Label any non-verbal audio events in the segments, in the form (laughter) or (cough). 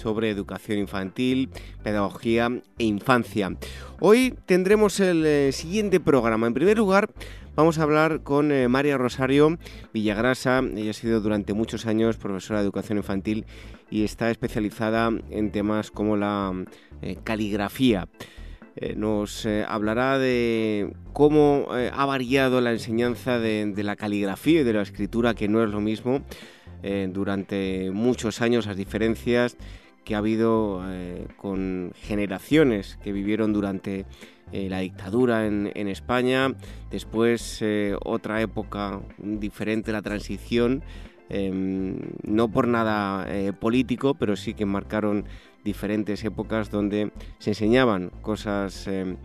sobre educación infantil, pedagogía e infancia. Hoy tendremos el eh, siguiente programa. En primer lugar, vamos a hablar con eh, María Rosario Villagrasa. Ella ha sido durante muchos años profesora de educación infantil y está especializada en temas como la eh, caligrafía. nos hablará de cómo ha variado la enseñanza de, de la caligrafía y de la escritura, que no es lo mismo. durante muchos años las diferencias que ha habido eh, con generaciones que vivieron durante eh, la dictadura en, España, después eh, otra época diferente, la transición, em, no por nada político, pero sí que marcaron diferentes épocas donde se enseñaban cosas em,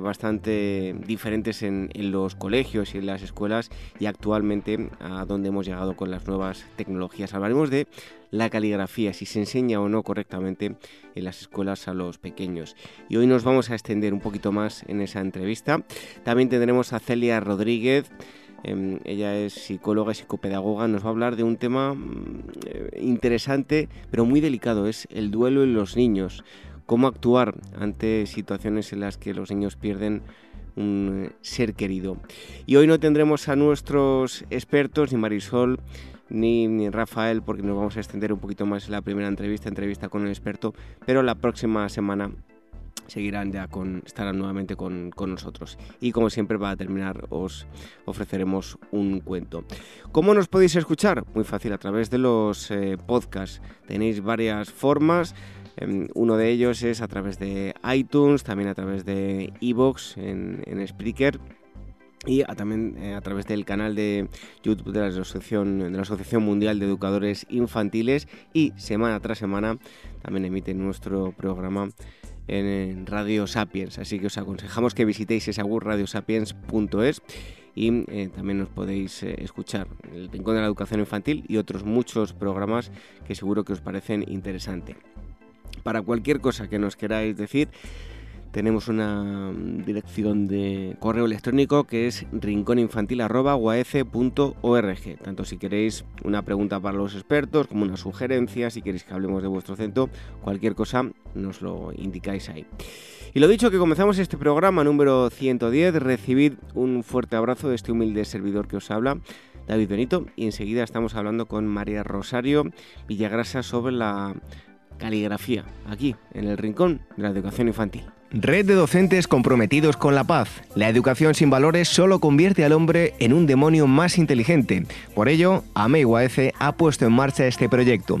bastante diferentes en, en, los colegios y en las escuelas y actualmente a donde hemos llegado con las nuevas tecnologías. Hablaremos de la caligrafía, si se enseña o no correctamente en las escuelas a los pequeños. Y hoy nos vamos a extender un poquito más en esa entrevista. También tendremos a Celia Rodríguez. Em, ella es psicóloga y psicopedagoga. Nos va a hablar de un tema mm, eh, interesante, pero muy delicado. Es el duelo en los niños. Cómo actuar ante situaciones en las que los niños pierden un eh, ser querido. Y hoy no tendremos a nuestros expertos, ni Marisol, ni, Rafael, porque nos vamos a extender un poquito más en la primera entrevista, entrevista con el experto, pero la próxima semana seguirán ya con, estarán nuevamente con, nosotros. Y como siempre, para terminar, os ofreceremos un cuento. ¿Cómo nos podéis escuchar? Muy fácil, a través de los eh, podcasts. Tenéis varias formas. Em, uno de ellos es a través de iTunes, también a través de Evox en, en Spreaker y también eh, a través del canal de YouTube de la, Asociación, de la Asociación Mundial de Educadores Infantiles y semana tras semana también emite nuestro programa en Radio Sapiens, así que os aconsejamos que visitéis esa web radiosapiens.es y eh, también nos podéis eh, escuchar el Rincón de la Educación Infantil y otros muchos programas que seguro que os parecen interesantes. Para cualquier cosa que nos queráis decir, tenemos una mm, dirección de correo electrónico que es rinconinfantil.org. Tanto si queréis una pregunta para los expertos como una sugerencia, si queréis que hablemos de vuestro centro, cualquier cosa nos lo indicáis ahí. Y lo dicho, que comenzamos este programa número 110. Recibid un fuerte abrazo de este humilde servidor que os habla. David Benito y enseguida estamos hablando con María Rosario Villagrasa sobre la caligrafía, aquí, en el rincón de la educación infantil. Red de docentes comprometidos con la paz. La educación sin valores solo convierte al hombre en un demonio más inteligente. Por ello, AMEIUAF ha puesto en marcha este proyecto.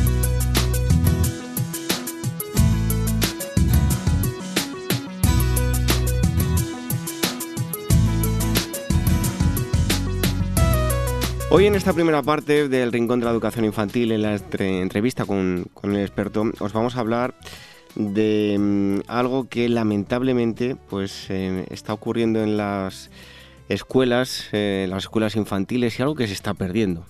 Hoy en esta primera parte del Rincón de la Educación Infantil, en la entrevista con, el experto, os vamos a hablar de mm, algo que lamentablemente pues, eh, está ocurriendo en las escuelas, eh, las escuelas infantiles y algo que se está perdiendo.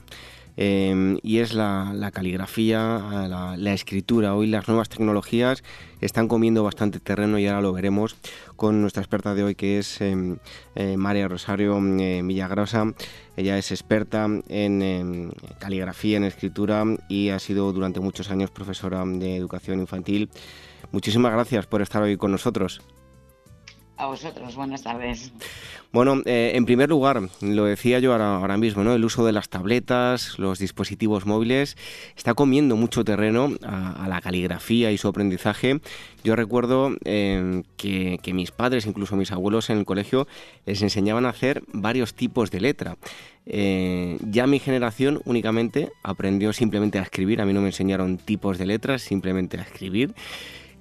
Em, y es la, caligrafía, la, escritura. Hoy las nuevas tecnologías están comiendo bastante terreno y ahora lo veremos con nuestra experta de hoy que es em, eh, María Rosario eh, Villagrosa. Ella es experta en em, caligrafía, en escritura y ha sido durante muchos años profesora de educación infantil muchísimas gracias por estar hoy con nosotros. A vosotros, buenas tardes. Bueno, eh, en primer lugar, lo decía yo ahora, mismo, ¿no? El uso de las tabletas, los dispositivos móviles, está comiendo mucho terreno a, la caligrafía y su aprendizaje. Yo recuerdo eh, que, mis padres, incluso mis abuelos en el colegio, les enseñaban a hacer varios tipos de letra. Eh, ya mi generación únicamente aprendió simplemente a escribir, a mí no me enseñaron tipos de letras, simplemente a escribir.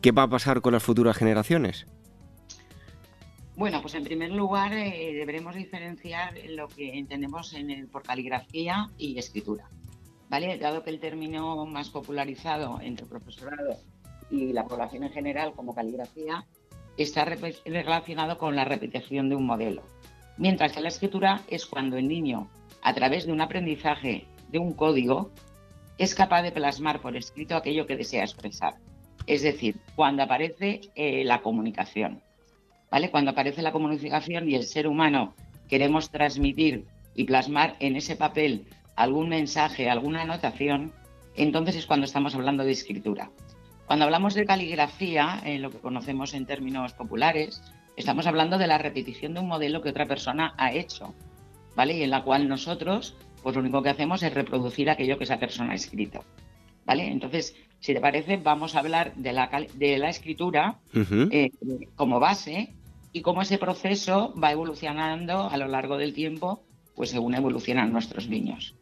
¿Qué va a pasar con las futuras generaciones? Bueno, pues en primer lugar eh, deberemos diferenciar lo que entendemos en por caligrafía y escritura. ¿vale? Dado que el término más popularizado entre el profesorado y la población en general como caligrafía está relacionado con la repetición de un modelo. Mientras que la escritura es cuando el niño, a través de un aprendizaje de un código, es capaz de plasmar por escrito aquello que desea expresar. Es decir, cuando aparece eh, la comunicación. Cuando aparece la comunicación y el ser humano queremos transmitir y plasmar en ese papel algún mensaje, alguna anotación, entonces es cuando estamos hablando de escritura. Cuando hablamos de caligrafía, en lo que conocemos en términos populares, estamos hablando de la repetición de un modelo que otra persona ha hecho, ¿vale? Y en la cual nosotros, pues lo único que hacemos es reproducir aquello que esa persona ha escrito, ¿vale? Entonces, si te parece, vamos a hablar de la, de la escritura eh, como base y cómo ese proceso va evolucionando a lo largo del tiempo, pues según evolucionan nuestros niños.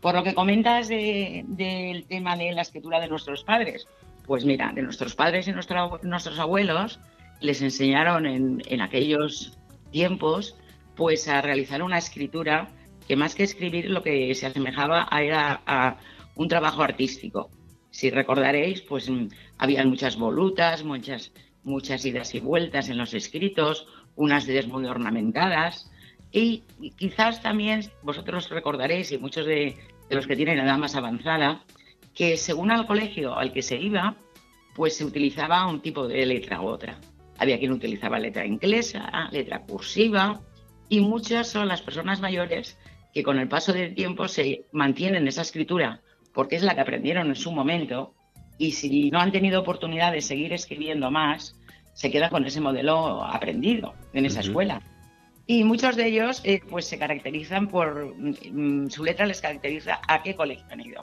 Por lo que comentas del tema de la escritura de nuestros padres, pues mira, de nuestros padres y nuestros abuelos les enseñaron en, aquellos tiempos pues a realizar una escritura que más que escribir lo que se asemejaba a, era a un trabajo artístico. Si recordaréis, pues mm, había muchas volutas, muchas muchas idas y vueltas en los escritos, unas ideas muy ornamentadas y quizás también vosotros recordaréis, y muchos de, los que tienen edad más avanzada, que según al colegio al que se iba, pues se utilizaba un tipo de letra u otra. Había quien utilizaba letra inglesa, letra cursiva, y muchas son las personas mayores que con el paso del tiempo se mantienen esa escritura porque es la que aprendieron en su momento y si no han tenido oportunidad de seguir escribiendo más, se queda con ese modelo aprendido en esa escuela. Y muchos de ellos eh, pues se caracterizan por, mm, su letra les caracteriza a qué colegio han ido.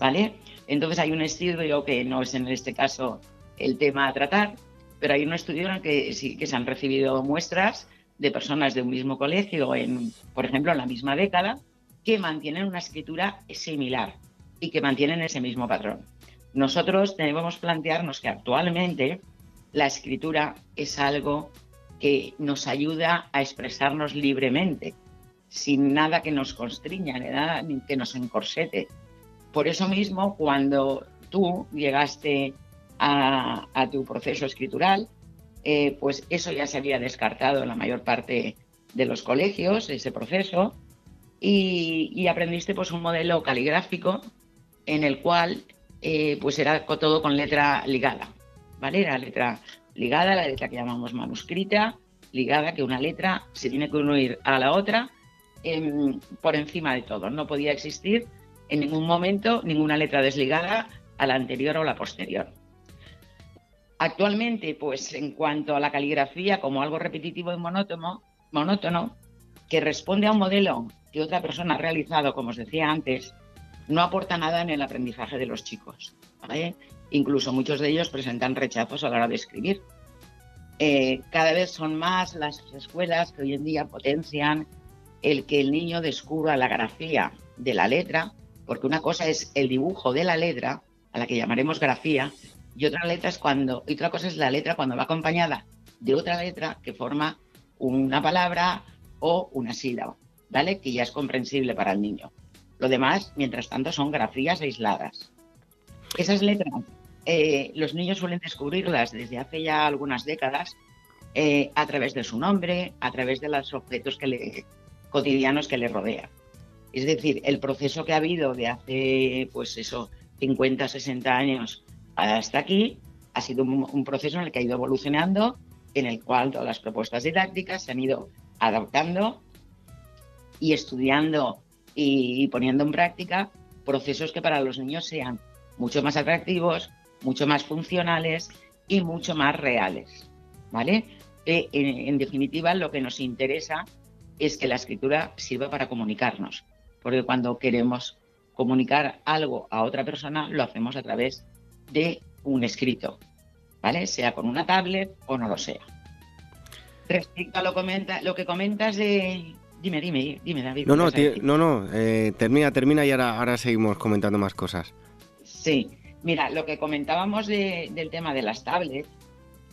¿Vale? Entonces hay un estudio que no es en este caso el tema a tratar, pero hay un estudio en el que sí que se han recibido muestras de personas de un mismo colegio, en, por ejemplo, en la misma década, que mantienen una escritura similar y que mantienen ese mismo patrón. Nosotros debemos plantearnos que actualmente la escritura es algo que nos ayuda a expresarnos libremente, sin nada que nos constriña, ni nada que nos encorsete. Por eso mismo, cuando tú llegaste a, tu proceso escritural, eh, pues eso ya se había descartado en la mayor parte de los colegios, ese proceso, y, aprendiste pues un modelo caligráfico en el cual eh, pues era todo con letra ligada, ¿vale? Era letra ligada, la letra que llamamos manuscrita, ligada, que una letra se tiene que unir a la otra em, por encima de todo. No podía existir en ningún momento ninguna letra desligada a la anterior o la posterior. Actualmente, pues en cuanto a la caligrafía como algo repetitivo y monótono, monótono que responde a un modelo que otra persona ha realizado, como os decía antes, no aporta nada en el aprendizaje de los chicos. Incluso muchos de ellos presentan rechazos a la hora de escribir. Eh, cada vez son más las escuelas que hoy en día potencian el que el niño descubra la grafía de la letra, porque una cosa es el dibujo de la letra, a la que llamaremos grafía, y otra letra es cuando, y otra cosa es la letra cuando va acompañada de otra letra que forma una palabra o una sílaba, ¿vale? Que ya es comprensible para el niño. Lo demás, mientras tanto, son grafías aisladas. Esas letras, eh, los niños suelen descubrirlas desde hace ya algunas décadas eh, a través de su nombre, a través de los objetos que le, cotidianos que le rodean. Es decir, el proceso que ha habido de hace, pues eso, 50, 60 años hasta aquí, ha sido un, proceso en el que ha ido evolucionando, en el cual todas las propuestas didácticas se han ido adaptando y estudiando y poniendo en práctica procesos que para los niños sean mucho más atractivos, mucho más funcionales y mucho más reales, ¿vale? Eh, en, definitiva, lo que nos interesa es que la escritura sirva para comunicarnos, porque cuando queremos comunicar algo a otra persona, lo hacemos a través de un escrito, ¿vale? Sea con una tablet o no lo sea. Respecto a lo, comenta, lo que comentas de... Dime, dime, dime, David. No, no, no, no, eh, termina, termina y ahora, ahora seguimos comentando más cosas. Sí, mira, lo que comentábamos del tema de las tablets,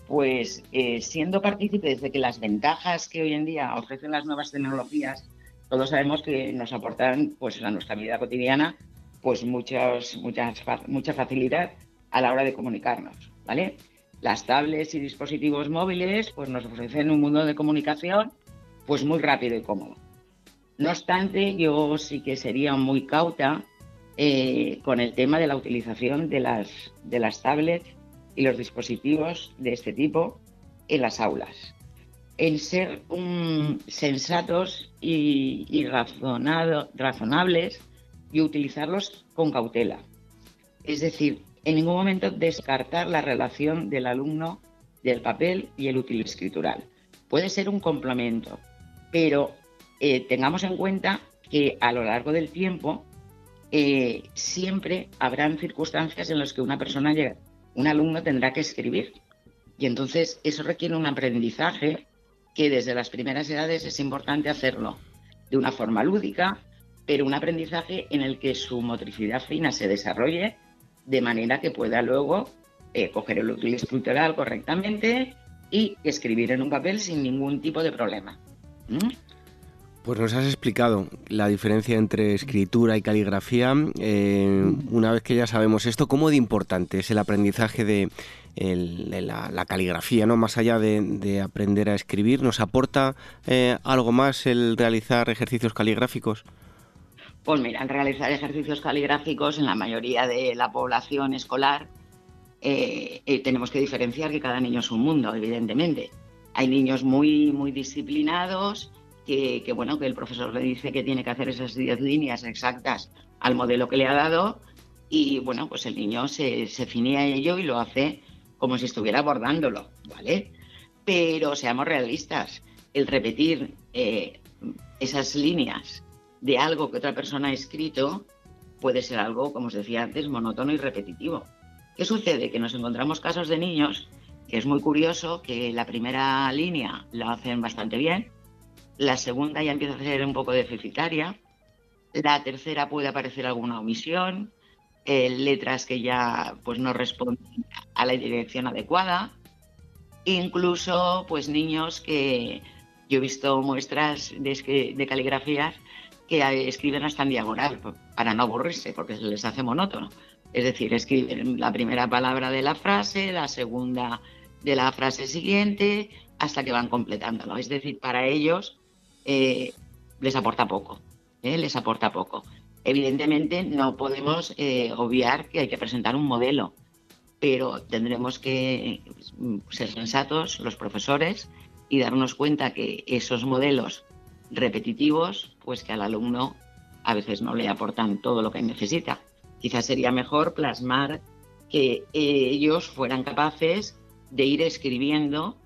pues eh, siendo partícipes de que las ventajas que hoy en día ofrecen las nuevas tecnologías, todos sabemos que nos aportan pues a nuestra vida cotidiana pues muchas, muchas, mucha facilidad a la hora de comunicarnos, ¿vale? Las tablets y dispositivos móviles pues nos ofrecen un mundo de comunicación pues muy rápido y cómodo. No obstante, yo sí que sería muy cauta eh, con el tema de la utilización de las, de las tablets y los dispositivos de este tipo en las aulas. En ser sensatos y, razonables y utilizarlos con cautela. Es decir, en ningún momento descartar la relación del alumno del papel y el útil escritural. Puede ser un complemento, pero eh, tengamos en cuenta que a lo largo del tiempo eh, siempre habrán circunstancias en las que una persona llega, un alumno tendrá que escribir. Y entonces eso requiere un aprendizaje que desde las primeras edades es importante hacerlo de una forma lúdica, pero un aprendizaje en el que su motricidad fina se desarrolle de manera que pueda luego eh, coger el útil estructural correctamente y escribir en un papel sin ningún tipo de problema. ¿Mm? Pues nos has explicado la diferencia entre escritura y caligrafía. Eh, una vez que ya sabemos esto, ¿cómo de importante es el aprendizaje de, la, caligrafía, no más allá de, aprender a escribir? ¿Nos aporta eh, algo más el realizar ejercicios caligráficos? Pues mira, al realizar ejercicios caligráficos en la mayoría de la población escolar eh, tenemos que diferenciar que cada niño es un mundo, evidentemente. Hay niños muy, muy disciplinados que, bueno, que el profesor le dice que tiene que hacer esas 10 líneas exactas al modelo que le ha dado y bueno, pues el niño se, se finía a ello y lo hace como si estuviera abordándolo, ¿vale? Pero seamos realistas, el repetir eh, esas líneas de algo que otra persona ha escrito puede ser algo, como os decía antes, monótono y repetitivo. ¿Qué sucede? Que nos encontramos casos de niños que es muy curioso que la primera línea la hacen bastante bien, la segunda ya empieza a ser un poco deficitaria, la tercera puede aparecer alguna omisión, eh, letras que ya pues no responden a la dirección adecuada, incluso pues niños que yo he visto muestras de, de caligrafías que escriben hasta en diagonal para no aburrirse porque se les hace monótono. Es decir, escriben la primera palabra de la frase, la segunda de la frase siguiente, hasta que van completándolo. Es decir, para ellos eh, les aporta poco, ¿eh? les aporta poco. Evidentemente no podemos eh, obviar que hay que presentar un modelo, pero tendremos que ser sensatos los profesores y darnos cuenta que esos modelos repetitivos, pues que al alumno a veces no le aportan todo lo que necesita. Quizás sería mejor plasmar que ellos fueran capaces de ir escribiendo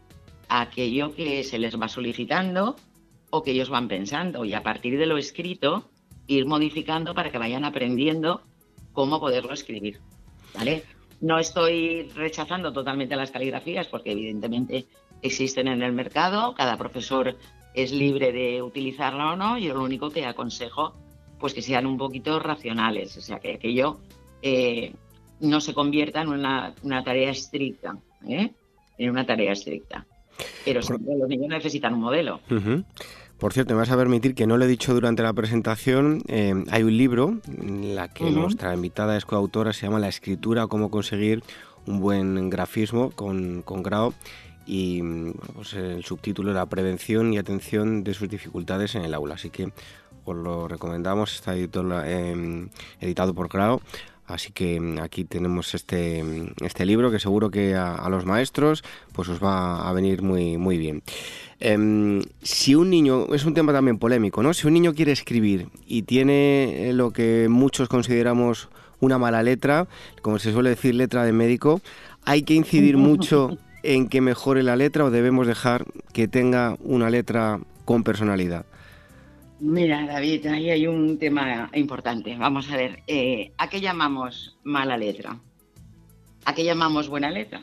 aquello que se les va solicitando o que ellos van pensando y a partir de lo escrito ir modificando para que vayan aprendiendo cómo poderlo escribir. ¿Vale? No estoy rechazando totalmente las caligrafías porque evidentemente existen en el mercado, cada profesor es libre de utilizarla o no, yo lo único que aconsejo pues que sean un poquito racionales, o sea que aquello eh, no se convierta en una, tarea estricta, ¿eh? en una tarea estricta. Pero siempre los niños necesitan un modelo. Por cierto, me vas a permitir que no lo he dicho durante la presentación. Eh, hay un libro, en la que nuestra invitada es coautora, se llama La escritura, cómo conseguir un buen grafismo con, con grado. Y pues el subtítulo era Prevención y atención de sus dificultades en el aula. Así que os lo recomendamos, está editado, eh, editado por Grado. Así que mm, aquí tenemos este, mm, este libro que seguro que a, los maestros pues os va a venir muy, muy bien. Em, si un niño, es un tema también polémico, ¿no? Si un niño quiere escribir y tiene eh, lo que muchos consideramos una mala letra, como se suele decir letra de médico, ¿Hay que incidir (laughs) mucho en que mejore la letra o debemos dejar que tenga una letra con personalidad? Mira, David, ahí hay un tema importante. Vamos a ver, eh, ¿a qué llamamos mala letra? ¿A qué llamamos buena letra?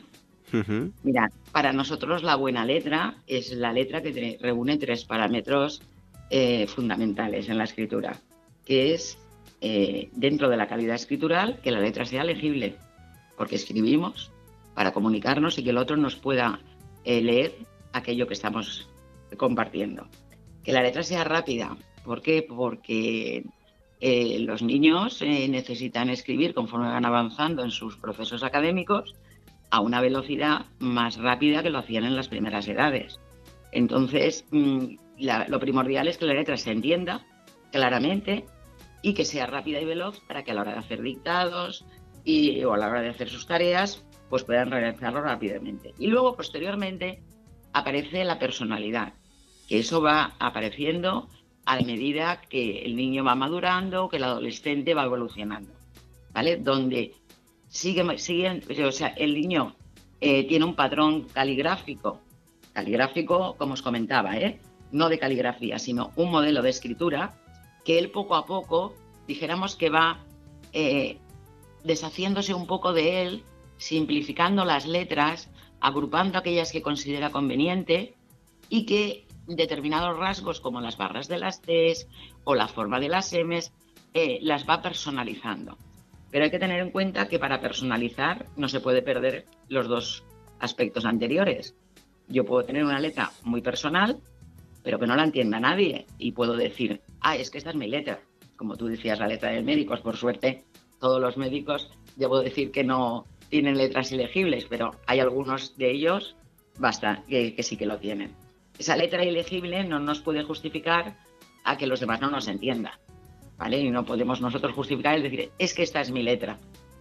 Mira, para nosotros la buena letra es la letra que reúne tres parámetros eh, fundamentales en la escritura, que es eh, dentro de la calidad escritural que la letra sea legible, porque escribimos para comunicarnos y que el otro nos pueda leer aquello que estamos compartiendo. Que la letra sea rápida, ¿por qué? Porque los niños necesitan escribir conforme van avanzando en sus procesos académicos a una velocidad más rápida que lo hacían en las primeras edades. Entonces, mm, lo primordial es que la letra se entienda claramente y que sea rápida y veloz para que a la hora de hacer dictados y, o a la hora de hacer sus tareas, pues puedan realizarlo rápidamente. Y luego, posteriormente, aparece la personalidad, que eso va apareciendo a medida que el niño va madurando, que el adolescente va evolucionando, ¿vale? Donde sigue, sigue o sea, el niño eh, tiene un patrón caligráfico, caligráfico, como os comentaba, ¿eh? no de caligrafía, sino un modelo de escritura, que él poco a poco, dijéramos que va eh, deshaciéndose un poco de él, simplificando las letras, agrupando aquellas que considera conveniente y que determinados rasgos como las barras de las T's o la forma de las M's eh, las va personalizando. Pero hay que tener en cuenta que para personalizar no se puede perder los dos aspectos anteriores. Yo puedo tener una letra muy personal, pero que no la entienda nadie. Y puedo decir, ah, es que esta es mi letra. Como tú decías, la letra del médico. Por suerte, todos los médicos, debo decir que no tienen letras ilegibles, pero hay algunos de ellos basta, que, sí que lo tienen. Esa letra ilegible no nos puede justificar a que los demás no nos entiendan. ¿Vale? Y no podemos nosotros justificar el decir, es que esta es mi letra.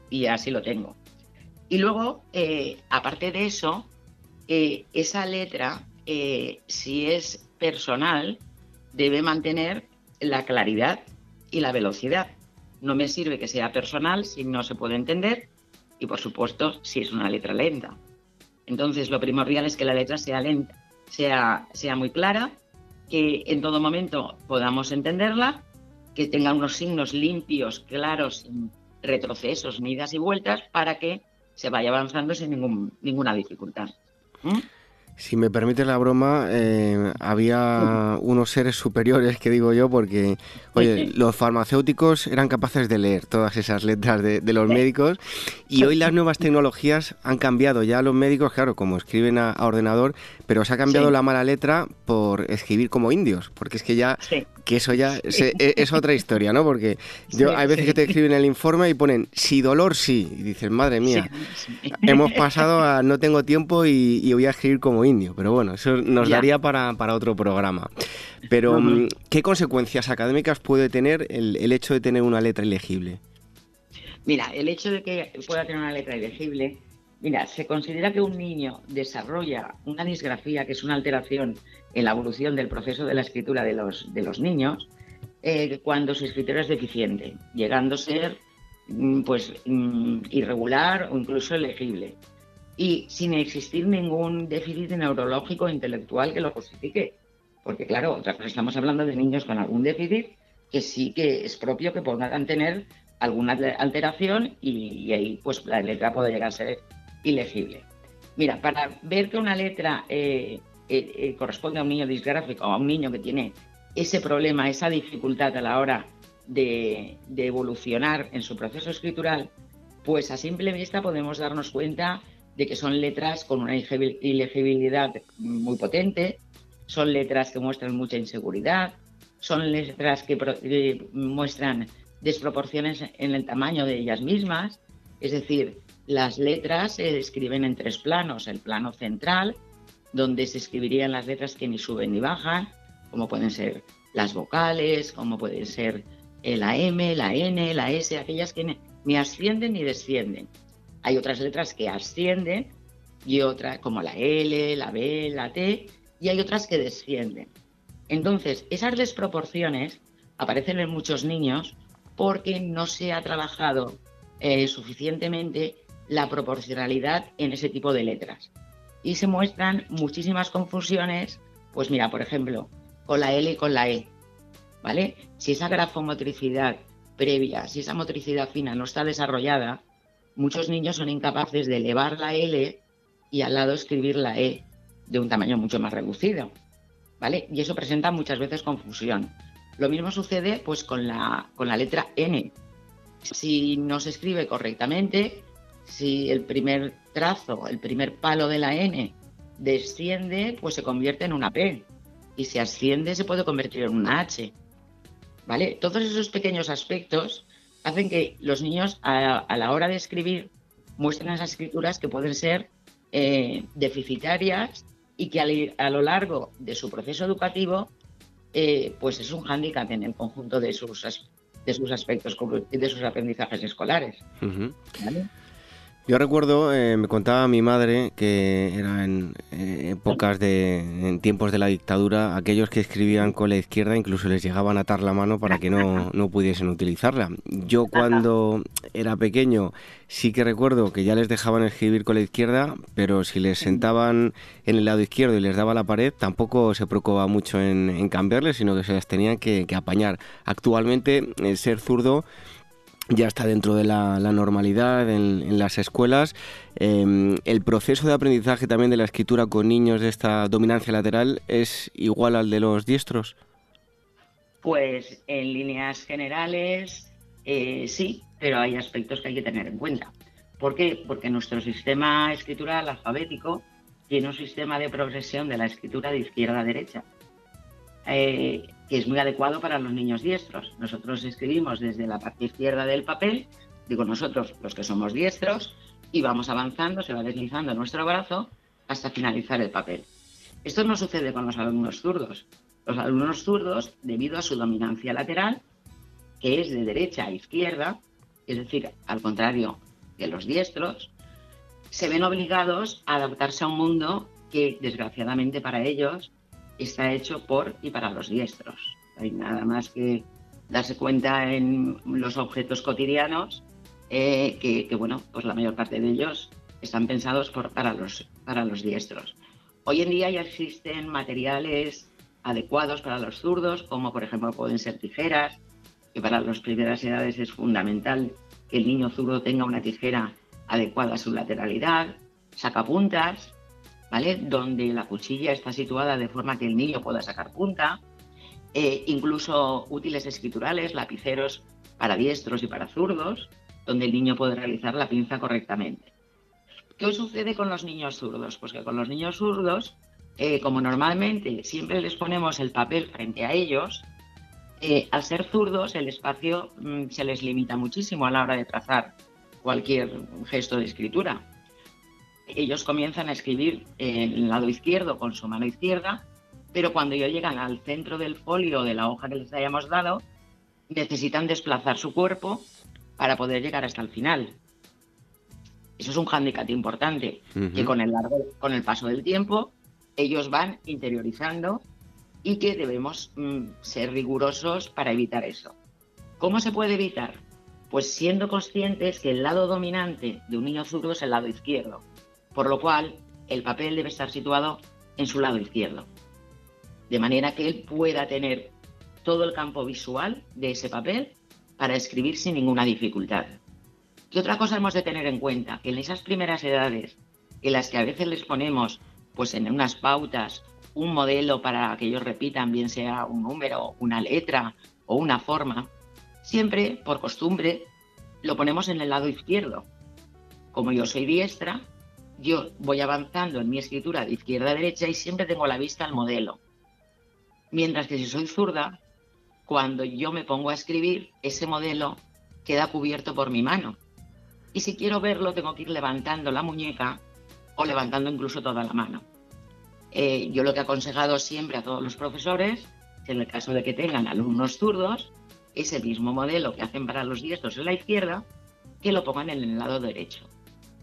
Y así lo tengo. Y luego, eh, aparte de eso, eh, esa letra, eh, si es personal debe mantener la claridad y la velocidad. No me sirve que sea personal si no se puede entender y, por supuesto, si es una letra lenta. Entonces, lo primordial es que la letra sea lenta, sea, sea muy clara, que en todo momento podamos entenderla, que tenga unos signos limpios, claros, retrocesos, ni idas y vueltas, para que se vaya avanzando sin ningún, ninguna dificultad. ¿Mm? Si me permite la broma, eh, había unos seres superiores, que digo yo, porque, oye, (laughs) los farmacéuticos eran capaces de leer todas esas letras de, los médicos y hoy las nuevas (laughs) tecnologías han cambiado. Ya los médicos, claro, como escriben a, ordenador, pero se ha cambiado la mala letra por escribir como indios, porque es que ya, que eso ya e, es, otra historia, ¿no? Porque yo hay veces que te escriben el informe y ponen, si dolor, sí. Y dices, madre mía, hemos pasado a no tengo tiempo y, y voy a escribir como indio. Pero bueno, eso nos daría para, otro programa. Pero, mm, ¿qué consecuencias académicas puede tener el, el, hecho de tener una letra ilegible? Mira, el hecho de que pueda tener una letra ilegible, mira, se considera que un niño desarrolla una disgrafía, que es una alteración en la evolución del proceso de la escritura de los, niños, eh, cuando su escritura es deficiente, llegando a ser mm, pues mm, irregular o incluso elegible y sin existir ningún déficit neurológico o intelectual que lo justifique. Porque claro, otra cosa, estamos hablando de niños con algún déficit que sí que es propio que puedan tener alguna alteración y, ahí pues la letra puede llegar a ser ilegible. Mira, para ver que una letra eh, eh, eh, corresponde a un niño disgráfico a un niño que tiene ese problema, esa dificultad a la hora de evolucionar en su proceso escritural, pues a simple vista podemos darnos cuenta de que son letras con una ilegibilidad muy potente, son letras que muestran mucha inseguridad, son letras que muestran desproporciones en el tamaño de ellas mismas, es decir, las letras se escriben en tres planos, el plano central, donde se escribirían las letras que ni suben ni bajan, como pueden ser las vocales, como pueden ser la M, la N, la S, aquellas que ni ascienden ni descienden. Hay otras letras que ascienden y otras como la L, la B, la T, y hay otras que descienden. Entonces, esas desproporciones aparecen en muchos niños porque no se ha trabajado eh, suficientemente la proporcionalidad en ese tipo de letras. Y se muestran muchísimas confusiones, pues mira, por ejemplo, con la L y con la E. ¿Vale? Si esa grafomotricidad previa, si esa motricidad fina no está desarrollada, muchos niños son incapaces de elevar la L y al lado escribir la E de un tamaño mucho más reducido. ¿Vale? Y eso presenta muchas veces confusión. Lo mismo sucede pues con la, con la letra N. Si no se escribe correctamente, si el primer trazo, el primer palo de la N desciende, pues se convierte en una P. Y si asciende, se puede convertir en una H. ¿Vale? Todos esos pequeños aspectos hacen que los niños a, la hora de escribir muestren esas escrituras que pueden ser eh, deficitarias y que a, lo largo de su proceso educativo eh, pues es un hándicap en el conjunto de sus, de sus aspectos de sus aprendizajes escolares. ¿vale? Yo recuerdo, eh, me contaba mi madre que era en eh, épocas de, en tiempos de la dictadura, aquellos que escribían con la izquierda incluso les llegaban a atar la mano para que no, no pudiesen utilizarla. Yo cuando era pequeño sí que recuerdo que ya les dejaban escribir con la izquierda, pero si les sentaban en el lado izquierdo y les daba la pared, tampoco se preocupaba mucho en, en cambiarles, sino que se las tenían que, que apañar. Actualmente, el ser zurdo ya está dentro de la, normalidad en, las escuelas. Em, el proceso de aprendizaje también de la escritura con niños de esta dominancia lateral es igual al de los diestros. Pues en líneas generales eh, sí, pero hay aspectos que hay que tener en cuenta. ¿Por qué? Porque nuestro sistema escritural alfabético tiene un sistema de progresión de la escritura de izquierda a derecha. Eh, que es muy adecuado para los niños diestros. Nosotros escribimos desde la parte izquierda del papel, digo nosotros los que somos diestros, y vamos avanzando, se va deslizando nuestro brazo hasta finalizar el papel. Esto no sucede con los alumnos zurdos. Los alumnos zurdos, debido a su dominancia lateral, que es de derecha a izquierda, es decir, al contrario que los diestros, se ven obligados a adaptarse a un mundo que, desgraciadamente para ellos, está hecho por y para los diestros. Hay nada más que darse cuenta en los objetos cotidianos eh, que, bueno, pues la mayor parte de ellos están pensados por, para, los, para los diestros. Hoy en día ya existen materiales adecuados para los zurdos, como por ejemplo pueden ser tijeras, que para las primeras edades es fundamental que el niño zurdo tenga una tijera adecuada a su lateralidad, sacapuntas, Donde la cuchilla está situada de forma que el niño pueda sacar punta, eh, incluso útiles escriturales, lapiceros para diestros y para zurdos, donde el niño puede realizar la pinza correctamente. ¿Qué sucede con los niños zurdos? Pues que con los niños zurdos, eh, como normalmente siempre les ponemos el papel frente a ellos, eh, al ser zurdos el espacio mm, se les limita muchísimo a la hora de trazar cualquier gesto de escritura ellos comienzan a escribir en el lado izquierdo con su mano izquierda, pero cuando ellos llegan al centro del folio de la hoja que les hayamos dado, necesitan desplazar su cuerpo para poder llegar hasta el final. Eso es un hándicap importante, que con el, largo, con el paso del tiempo ellos van interiorizando y que debemos mm, ser rigurosos para evitar eso. ¿Cómo se puede evitar? Pues siendo conscientes que el lado dominante de un niño zurdo es el lado izquierdo por lo cual el papel debe estar situado en su lado izquierdo, de manera que él pueda tener todo el campo visual de ese papel para escribir sin ninguna dificultad. ¿Qué otra cosa hemos de tener en cuenta? Que en esas primeras edades, en las que a veces les ponemos pues en unas pautas un modelo para que ellos repitan, bien sea un número, una letra o una forma, siempre, por costumbre, lo ponemos en el lado izquierdo. Como yo soy diestra, yo voy avanzando en mi escritura de izquierda a derecha y siempre tengo la vista al modelo. Mientras que si soy zurda, cuando yo me pongo a escribir, ese modelo queda cubierto por mi mano. Y si quiero verlo, tengo que ir levantando la muñeca o levantando incluso toda la mano. Eh, yo lo que he aconsejado siempre a todos los profesores, en el caso de que tengan alumnos zurdos, ese mismo modelo que hacen para los diestros en la izquierda, que lo pongan en el lado derecho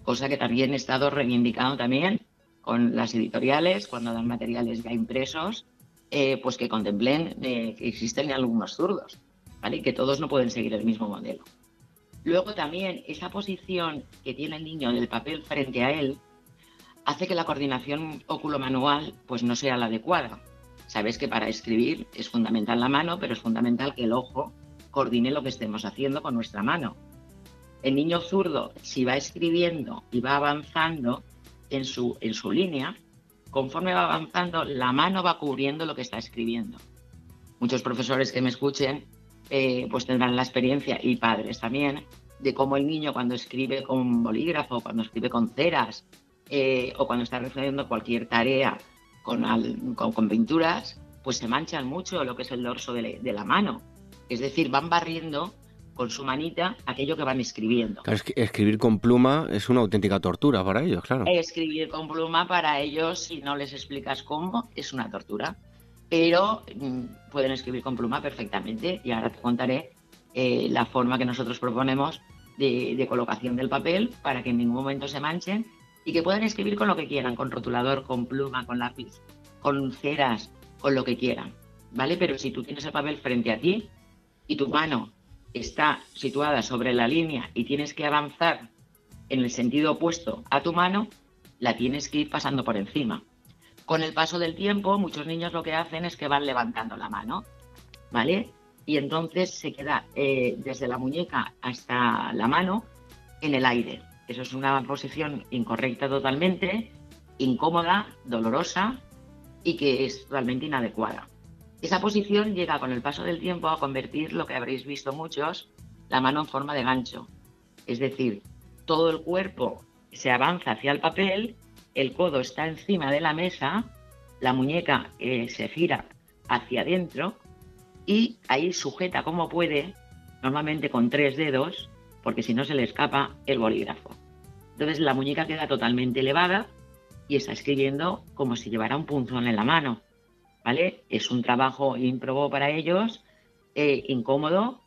cosa que también he estado reivindicando también con las editoriales cuando dan materiales ya impresos, eh, pues que contemplen eh, que existen algunos zurdos, ¿vale? Y que todos no pueden seguir el mismo modelo. Luego también esa posición que tiene el niño del papel frente a él hace que la coordinación óculo-manual pues no sea la adecuada. Sabes que para escribir es fundamental la mano, pero es fundamental que el ojo coordine lo que estemos haciendo con nuestra mano. El niño zurdo, si va escribiendo y va avanzando en su, en su línea, conforme va avanzando, la mano va cubriendo lo que está escribiendo. Muchos profesores que me escuchen eh, pues tendrán la experiencia, y padres también, de cómo el niño cuando escribe con bolígrafo, cuando escribe con ceras, eh, o cuando está resolviendo cualquier tarea con, con, pinturas, pues se manchan mucho lo que es el dorso de, la mano. Es decir, van barriendo con su manita aquello que van escribiendo. escribir con pluma es una auténtica tortura para ellos, claro. Escribir con pluma para ellos, si no les explicas cómo, es una tortura pero mm, pueden escribir con pluma perfectamente y ahora te contaré eh, la forma que nosotros proponemos de, colocación del papel para que en ningún momento se manchen y que puedan escribir con lo que quieran, con rotulador, con pluma, con lápiz, con ceras, con lo que quieran, ¿vale? Pero si tú tienes el papel frente a ti y tu mano está situada sobre la línea y tienes que avanzar en el sentido opuesto a tu mano, la tienes que ir pasando por encima. Con el paso del tiempo, muchos niños lo que hacen es que van levantando la mano, ¿vale? Y entonces se queda eh, desde la muñeca hasta la mano en el aire. Eso es una posición incorrecta totalmente, incómoda, dolorosa y que es totalmente inadecuada. Esa posición llega con el paso del tiempo a convertir lo que habréis visto muchos, la mano en forma de gancho. Es decir, todo el cuerpo se avanza hacia el papel el codo está encima de la mesa, la muñeca eh, se gira hacia adentro y ahí sujeta como puede, normalmente con tres dedos, porque si no se le escapa el bolígrafo. Entonces la muñeca queda totalmente elevada y está escribiendo como si llevara un punzón en la mano. ¿Vale? Es un trabajo ímprobo para ellos, eh, incómodo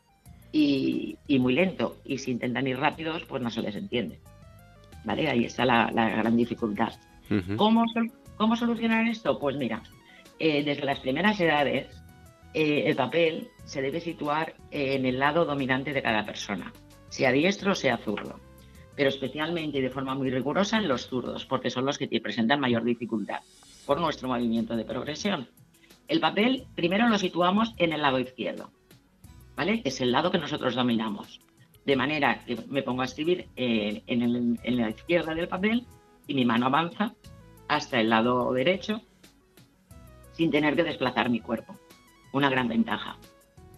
y, muy lento. Y si intentan ir rápidos, pues no se les entiende. ¿vale? Ahí está la, gran dificultad. ¿Cómo, ¿Cómo, solucionar esto? Pues mira, eh, desde las primeras edades, eh, el papel se debe situar en el lado dominante de cada persona, sea diestro o sea zurdo, pero especialmente y de forma muy rigurosa en los zurdos, porque son los que presentan mayor dificultad por nuestro movimiento de progresión. El papel primero lo situamos en el lado izquierdo, ¿vale? Es el lado que nosotros dominamos de manera que me pongo a escribir eh, en, la izquierda del papel y mi mano avanza hasta el lado derecho sin tener que desplazar mi cuerpo. Una gran ventaja.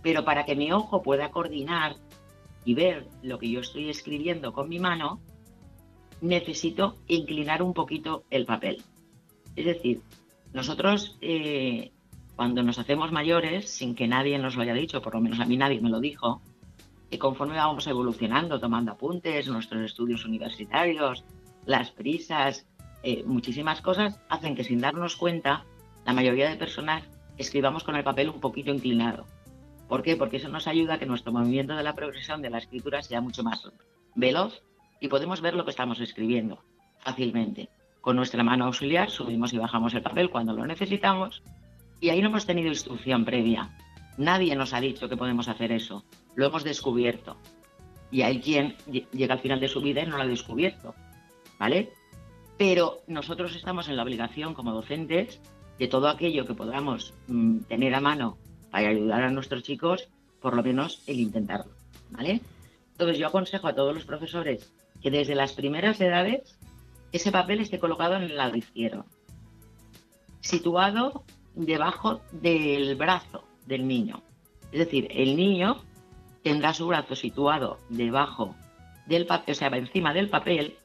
Pero para que mi ojo pueda coordinar y ver lo que yo estoy escribiendo con mi mano, necesito inclinar un poquito el papel. Es decir, nosotros eh, cuando nos hacemos mayores, sin que nadie nos lo haya dicho, por lo menos a mí nadie me lo dijo, y conforme vamos evolucionando, tomando apuntes, nuestros estudios universitarios, las prisas, eh, muchísimas cosas hacen que sin darnos cuenta, la mayoría de personas escribamos con el papel un poquito inclinado. ¿Por qué? Porque eso nos ayuda a que nuestro movimiento de la progresión de la escritura sea mucho más veloz y podemos ver lo que estamos escribiendo fácilmente. Con nuestra mano auxiliar subimos y bajamos el papel cuando lo necesitamos y ahí no hemos tenido instrucción previa. Nadie nos ha dicho que podemos hacer eso lo hemos descubierto. Y hay quien llega al final de su vida y no lo ha descubierto, ¿vale? Pero nosotros estamos en la obligación como docentes de todo aquello que podamos mm, tener a mano para ayudar a nuestros chicos, por lo menos el intentarlo, ¿vale? Entonces yo aconsejo a todos los profesores que desde las primeras edades ese papel esté colocado en el lado izquierdo, situado debajo del brazo del niño. Es decir, el niño tendrá su brazo situado debajo del papel, o sea, encima del papel,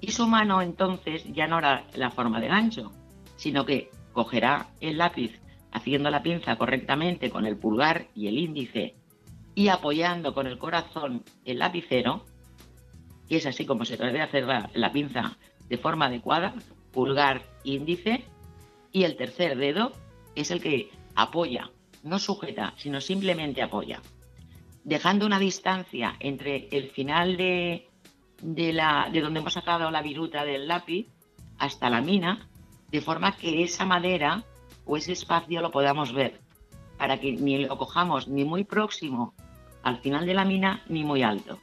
y su mano entonces ya no hará la forma de gancho, sino que cogerá el lápiz haciendo la pinza correctamente con el pulgar y el índice y apoyando con el corazón el lapicero, que es así como se debe hacer la, la pinza de forma adecuada, pulgar, índice, y el tercer dedo es el que apoya, no sujeta, sino simplemente apoya dejando una distancia entre el final de, la, de donde hemos sacado la viruta del lápiz hasta la mina, de forma que esa madera o ese espacio lo podamos ver, para que ni lo cojamos ni muy próximo al final de la mina ni muy alto.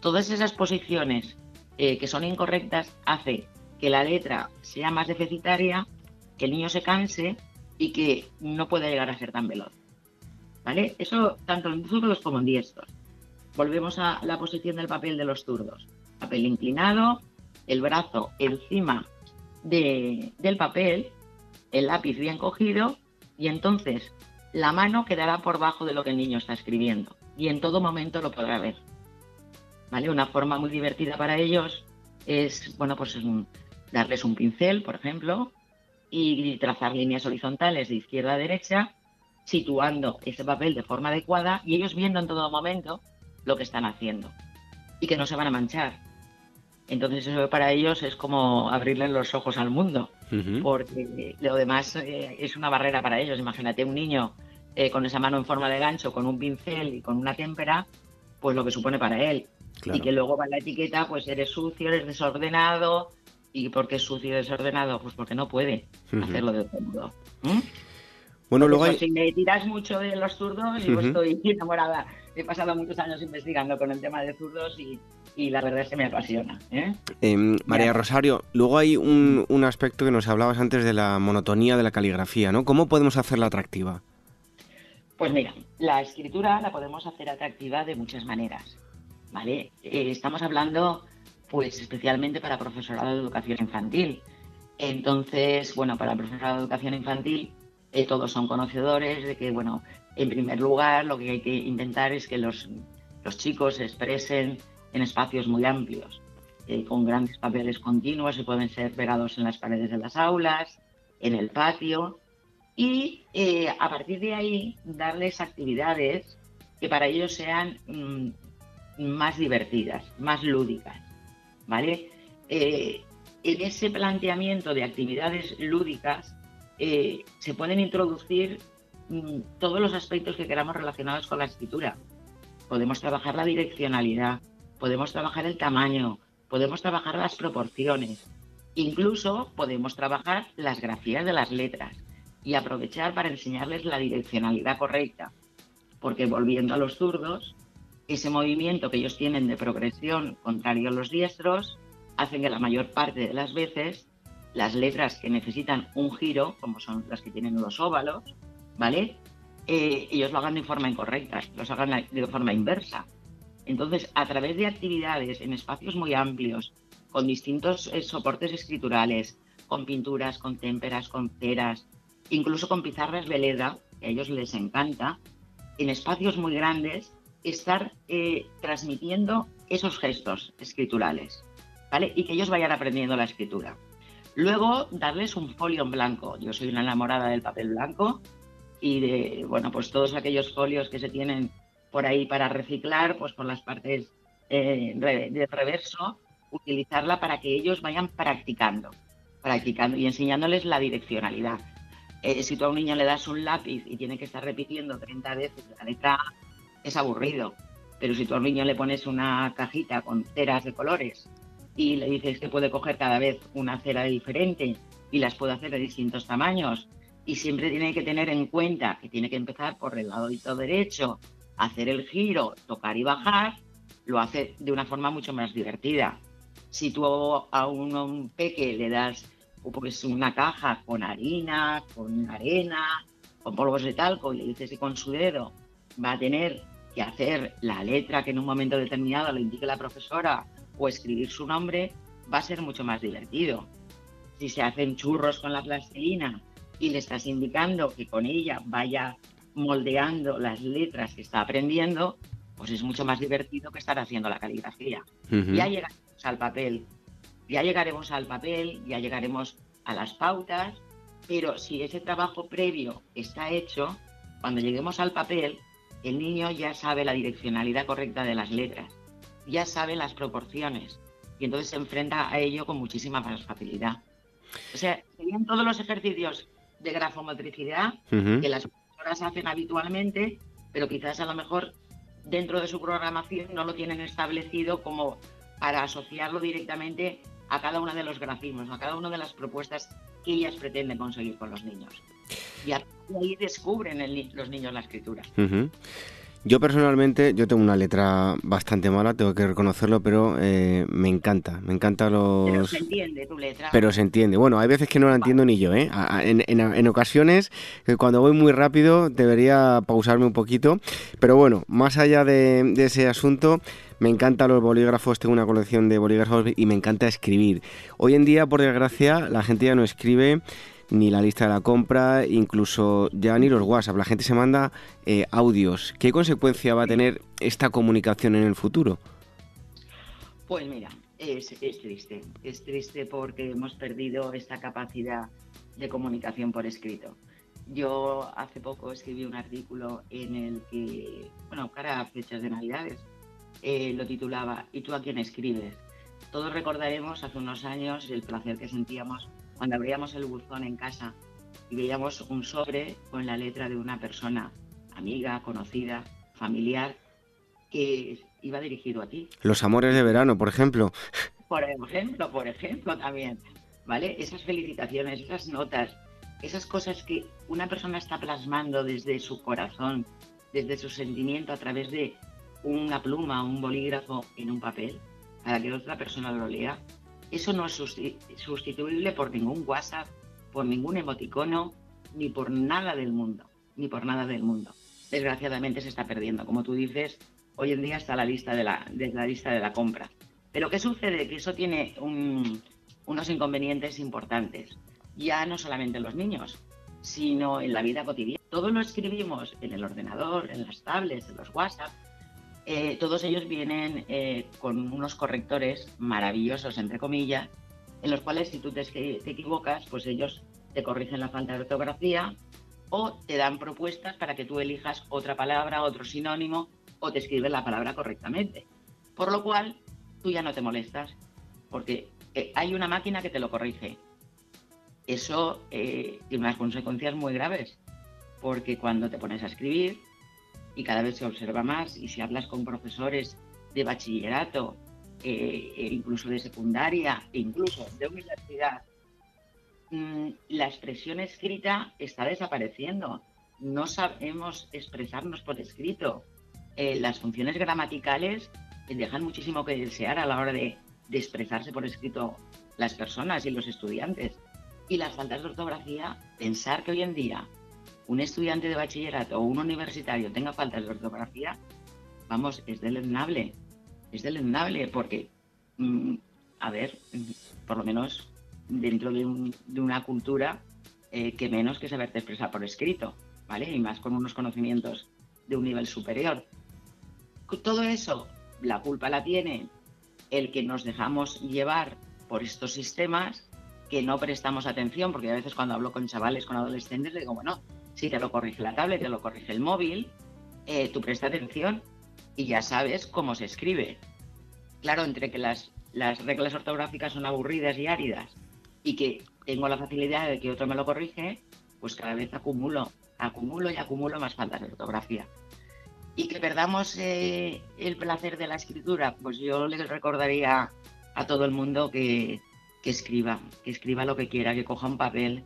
todas esas posiciones eh, que son incorrectas hace que la letra sea más deficitaria, que el niño se canse y que no pueda llegar a ser tan veloz. ¿Vale? Eso tanto en zurdos como en diestros. Volvemos a la posición del papel de los zurdos. Papel inclinado, el brazo encima del papel, el lápiz bien cogido y entonces la mano quedará por bajo de lo que el niño está escribiendo y en todo momento lo podrá ver. ¿Vale? Una forma muy divertida para ellos es, bueno, pues darles un pincel, por ejemplo, y trazar líneas horizontales de izquierda a derecha, situando ese papel de forma adecuada y ellos viendo en todo momento lo que están haciendo y que no se van a manchar. Entonces eso para ellos es como abrirles los ojos al mundo, porque lo demás eh, es una barrera para ellos. Imagínate un niño eh, con esa mano en forma de gancho, con un pincel y con una témpera, pues lo que supone para él. Y que luego va la etiqueta, pues eres sucio, eres desordenado. ¿Y por qué es sucio y desordenado? Pues porque no puede hacerlo de otro modo. Bueno, luego Si me tiras mucho de los zurdos, yo estoy (laughs) enamorada. He pasado muchos años investigando con el tema de zurdos y, la verdad es que me apasiona. ¿eh? Em, María Rosario, luego hay un, un, aspecto que nos hablabas antes de la monotonía de la caligrafía, ¿no? ¿Cómo podemos hacerla atractiva? Pues mira, la escritura la podemos hacer atractiva de muchas maneras, ¿vale? Eh, estamos hablando, pues, especialmente para profesorado de educación infantil. Entonces, bueno, para profesorado de educación infantil, eh, todos son conocedores de que, bueno, en primer lugar, lo que hay que intentar es que los, chicos se expresen en espacios muy amplios, eh, con grandes papeles continuos, y pueden ser pegados en las paredes de las aulas, en el patio, y eh, a partir de ahí darles actividades que para ellos sean mm, más divertidas, más lúdicas, Eh, en ese planteamiento de actividades lúdicas eh, se pueden introducir mm, todos los aspectos que queramos relacionados con la escritura. Podemos trabajar la direccionalidad, podemos trabajar el tamaño, podemos trabajar las proporciones, incluso podemos trabajar las grafías de las letras y aprovechar para enseñarles la direccionalidad correcta. Porque volviendo a los zurdos, ese movimiento que ellos tienen de progresión contrario a los diestros hace que la mayor parte de las veces las letras que necesitan un giro, como son las que tienen los óvalos, ¿vale? Eh, ellos lo hagan de forma incorrecta, los hagan de forma inversa. Entonces, a través de actividades en espacios muy amplios, con distintos eh, soportes escriturales, con pinturas, con témperas, con ceras, incluso con pizarras veleda, que a ellos les encanta, en espacios muy grandes, estar eh, transmitiendo esos gestos escriturales, ¿vale? Y que ellos vayan aprendiendo la escritura. Luego, darles un folio en blanco. Yo soy una enamorada del papel blanco y de, bueno, pues todos aquellos folios que se tienen por ahí para reciclar, pues por las partes eh, de reverso, utilizarla para que ellos vayan practicando, practicando y enseñándoles la direccionalidad. Eh, si tú a un niño le das un lápiz y tiene que estar repitiendo 30 veces la letra A, es aburrido. Pero si tú a un niño le pones una cajita con ceras de colores y le dices que puede coger cada vez una cera diferente y las puede hacer de distintos tamaños y siempre tiene que tener en cuenta que tiene que empezar por el lado derecho, hacer el giro, tocar y bajar, lo hace de una forma mucho más divertida. Si tú a un, a un peque le das pues una caja con harina, con arena, con polvos de talco y le dices que con su dedo va a tener que hacer la letra que en un momento determinado le indique la profesora o escribir su nombre, va a ser mucho más divertido. Si se hacen churros con la plastilina y le estás indicando que con ella vaya moldeando las letras que está aprendiendo, pues es mucho más divertido que estar haciendo la caligrafía. Ya llegamos al papel ya llegaremos al papel, ya llegaremos a las pautas, pero si ese trabajo previo está hecho, cuando lleguemos al papel, el niño ya sabe la direccionalidad correcta de las letras, ya sabe las proporciones y entonces se enfrenta a ello con muchísima más facilidad. O sea, serían todos los ejercicios de grafomotricidad que las profesoras hacen habitualmente, pero quizás a lo mejor dentro de su programación no lo tienen establecido como para asociarlo directamente a cada uno de los grafismos, a cada una de las propuestas que ellas pretenden conseguir con los niños. Y ahí descubren los niños la escritura. Yo personalmente, yo tengo una letra bastante mala, tengo que reconocerlo, pero eh, me encanta, me encanta los... Pero se entiende tu letra. Pero se entiende. Bueno, hay veces que no la entiendo ni yo, ¿eh? En, ocasiones, cuando voy muy rápido, debería pausarme un poquito. Pero bueno, más allá de, ese asunto, me encantan los bolígrafos, tengo una colección de bolígrafos y me encanta escribir. Hoy en día, por desgracia, la gente ya no escribe ni la lista de la compra, incluso ya ni los WhatsApp. La gente se manda eh, audios. ¿Qué consecuencia va a tener esta comunicación en el futuro? Pues mira, es, triste. Es triste porque hemos perdido esta capacidad de comunicación por escrito. Yo hace poco escribí un artículo en el que, bueno, cara fechas de Navidades, eh, lo titulaba ¿Y tú a quién escribes? Todos recordaremos hace unos años el placer que sentíamos cuando abríamos el buzón en casa y veíamos un sobre con la letra de una persona, amiga, conocida, familiar, que iba dirigido a ti. Los amores de verano, por ejemplo. Por ejemplo, por ejemplo también. ¿Vale? Esas felicitaciones, esas notas, esas cosas que una persona está plasmando desde su corazón, desde su sentimiento a través de una pluma, un bolígrafo en un papel, para que otra persona lo lea, eso no es sustituible por ningún WhatsApp, por ningún emoticono, ni por nada del mundo, ni por nada del mundo. Desgraciadamente se está perdiendo. Como tú dices, hoy en día está la lista de la, la lista de la compra. Pero ¿qué sucede? Que eso tiene unos inconvenientes importantes. Ya no solamente en los niños, sino en la vida cotidiana. Todo lo escribimos en el ordenador, en las tablets, en los WhatsApp, eh, todos ellos vienen eh, con unos correctores maravillosos, entre comillas, en los cuales si tú te, equivocas, pues ellos te corrigen la falta de ortografía o te dan propuestas para que tú elijas otra palabra, otro sinónimo o te escriben la palabra correctamente. Por lo cual, tú ya no te molestas, porque eh, hay una máquina que te lo corrige. Eso tiene unas consecuencias muy graves, porque cuando te pones a escribir, y cada vez se observa más y si hablas con profesores de bachillerato, eh, e incluso de secundaria, e incluso de universidad, mm, la expresión escrita está desapareciendo. No sabemos expresarnos por escrito. Eh, las funciones gramaticales dejan muchísimo que desear a la hora de, de expresarse por escrito las personas y los estudiantes. Y las faltas de ortografía, pensar que hoy en día un estudiante de bachillerato o un universitario tenga faltas de ortografía, vamos, es deleznable. Es deleznable porque, mm, a ver, por lo menos dentro de, una cultura eh, que menos que saberte expresar por escrito, ¿vale? Y más con unos conocimientos de un nivel superior. Todo eso, la culpa la tiene el que nos dejamos llevar por estos sistemas que no prestamos atención, porque a veces cuando hablo con chavales, con adolescentes, les digo, bueno, si te lo corrige la tablet, te lo corrige el móvil, eh, tú presta atención y ya sabes cómo se escribe. Claro, entre que las, las reglas ortográficas son aburridas y áridas y que tengo la facilidad de que otro me lo corrige, pues cada vez acumulo, acumulo y acumulo más faltas de ortografía. Y que perdamos eh, el placer de la escritura, pues yo les recordaría a todo el mundo que, que escriba, que escriba lo que quiera, que coja un papel,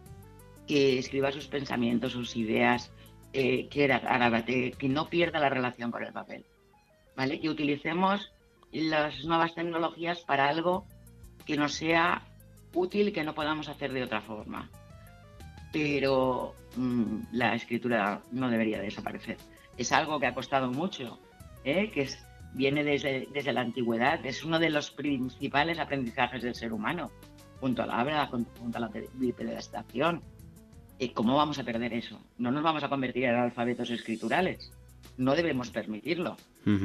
que escriba sus pensamientos, sus ideas, eh, que, que no pierda la relación con el papel. ¿Vale? Que utilicemos las nuevas tecnologías para algo que nos sea útil y que no podamos hacer de otra forma. Pero mm, la escritura no debería desaparecer. Es algo que ha costado mucho, ¿eh? que viene desde, desde la antigüedad, es uno de los principales aprendizajes del ser humano, junto a la habla, junto a la bipedestación, ¿Cómo vamos a perder eso? No nos vamos a convertir en alfabetos escriturales. No debemos permitirlo.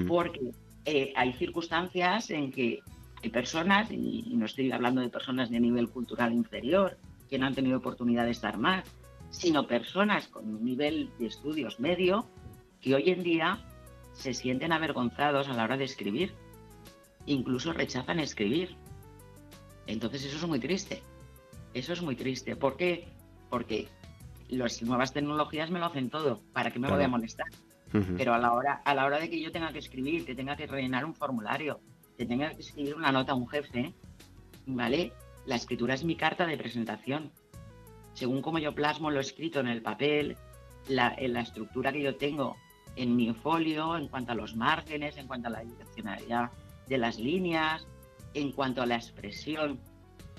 Porque eh, hay circunstancias en que hay personas, y no estoy hablando de personas de nivel cultural inferior, que no han tenido oportunidad de estar más, sino personas con un nivel de estudios medio que hoy en día se sienten avergonzados a la hora de escribir. Incluso rechazan escribir. Entonces eso es muy triste. Eso es muy triste. ¿Por qué? Porque las nuevas tecnologías me lo hacen todo. ¿Para qué me voy a molestar? Pero a la, hora, a la hora de que yo tenga que escribir, que tenga que rellenar un formulario, que tenga que escribir una nota a un jefe, ¿vale? La escritura es mi carta de presentación. Según como yo plasmo lo escrito en el papel, la, en la estructura que yo tengo en mi folio en cuanto a los márgenes, en cuanto a la direccionalidad de las líneas, en cuanto a la expresión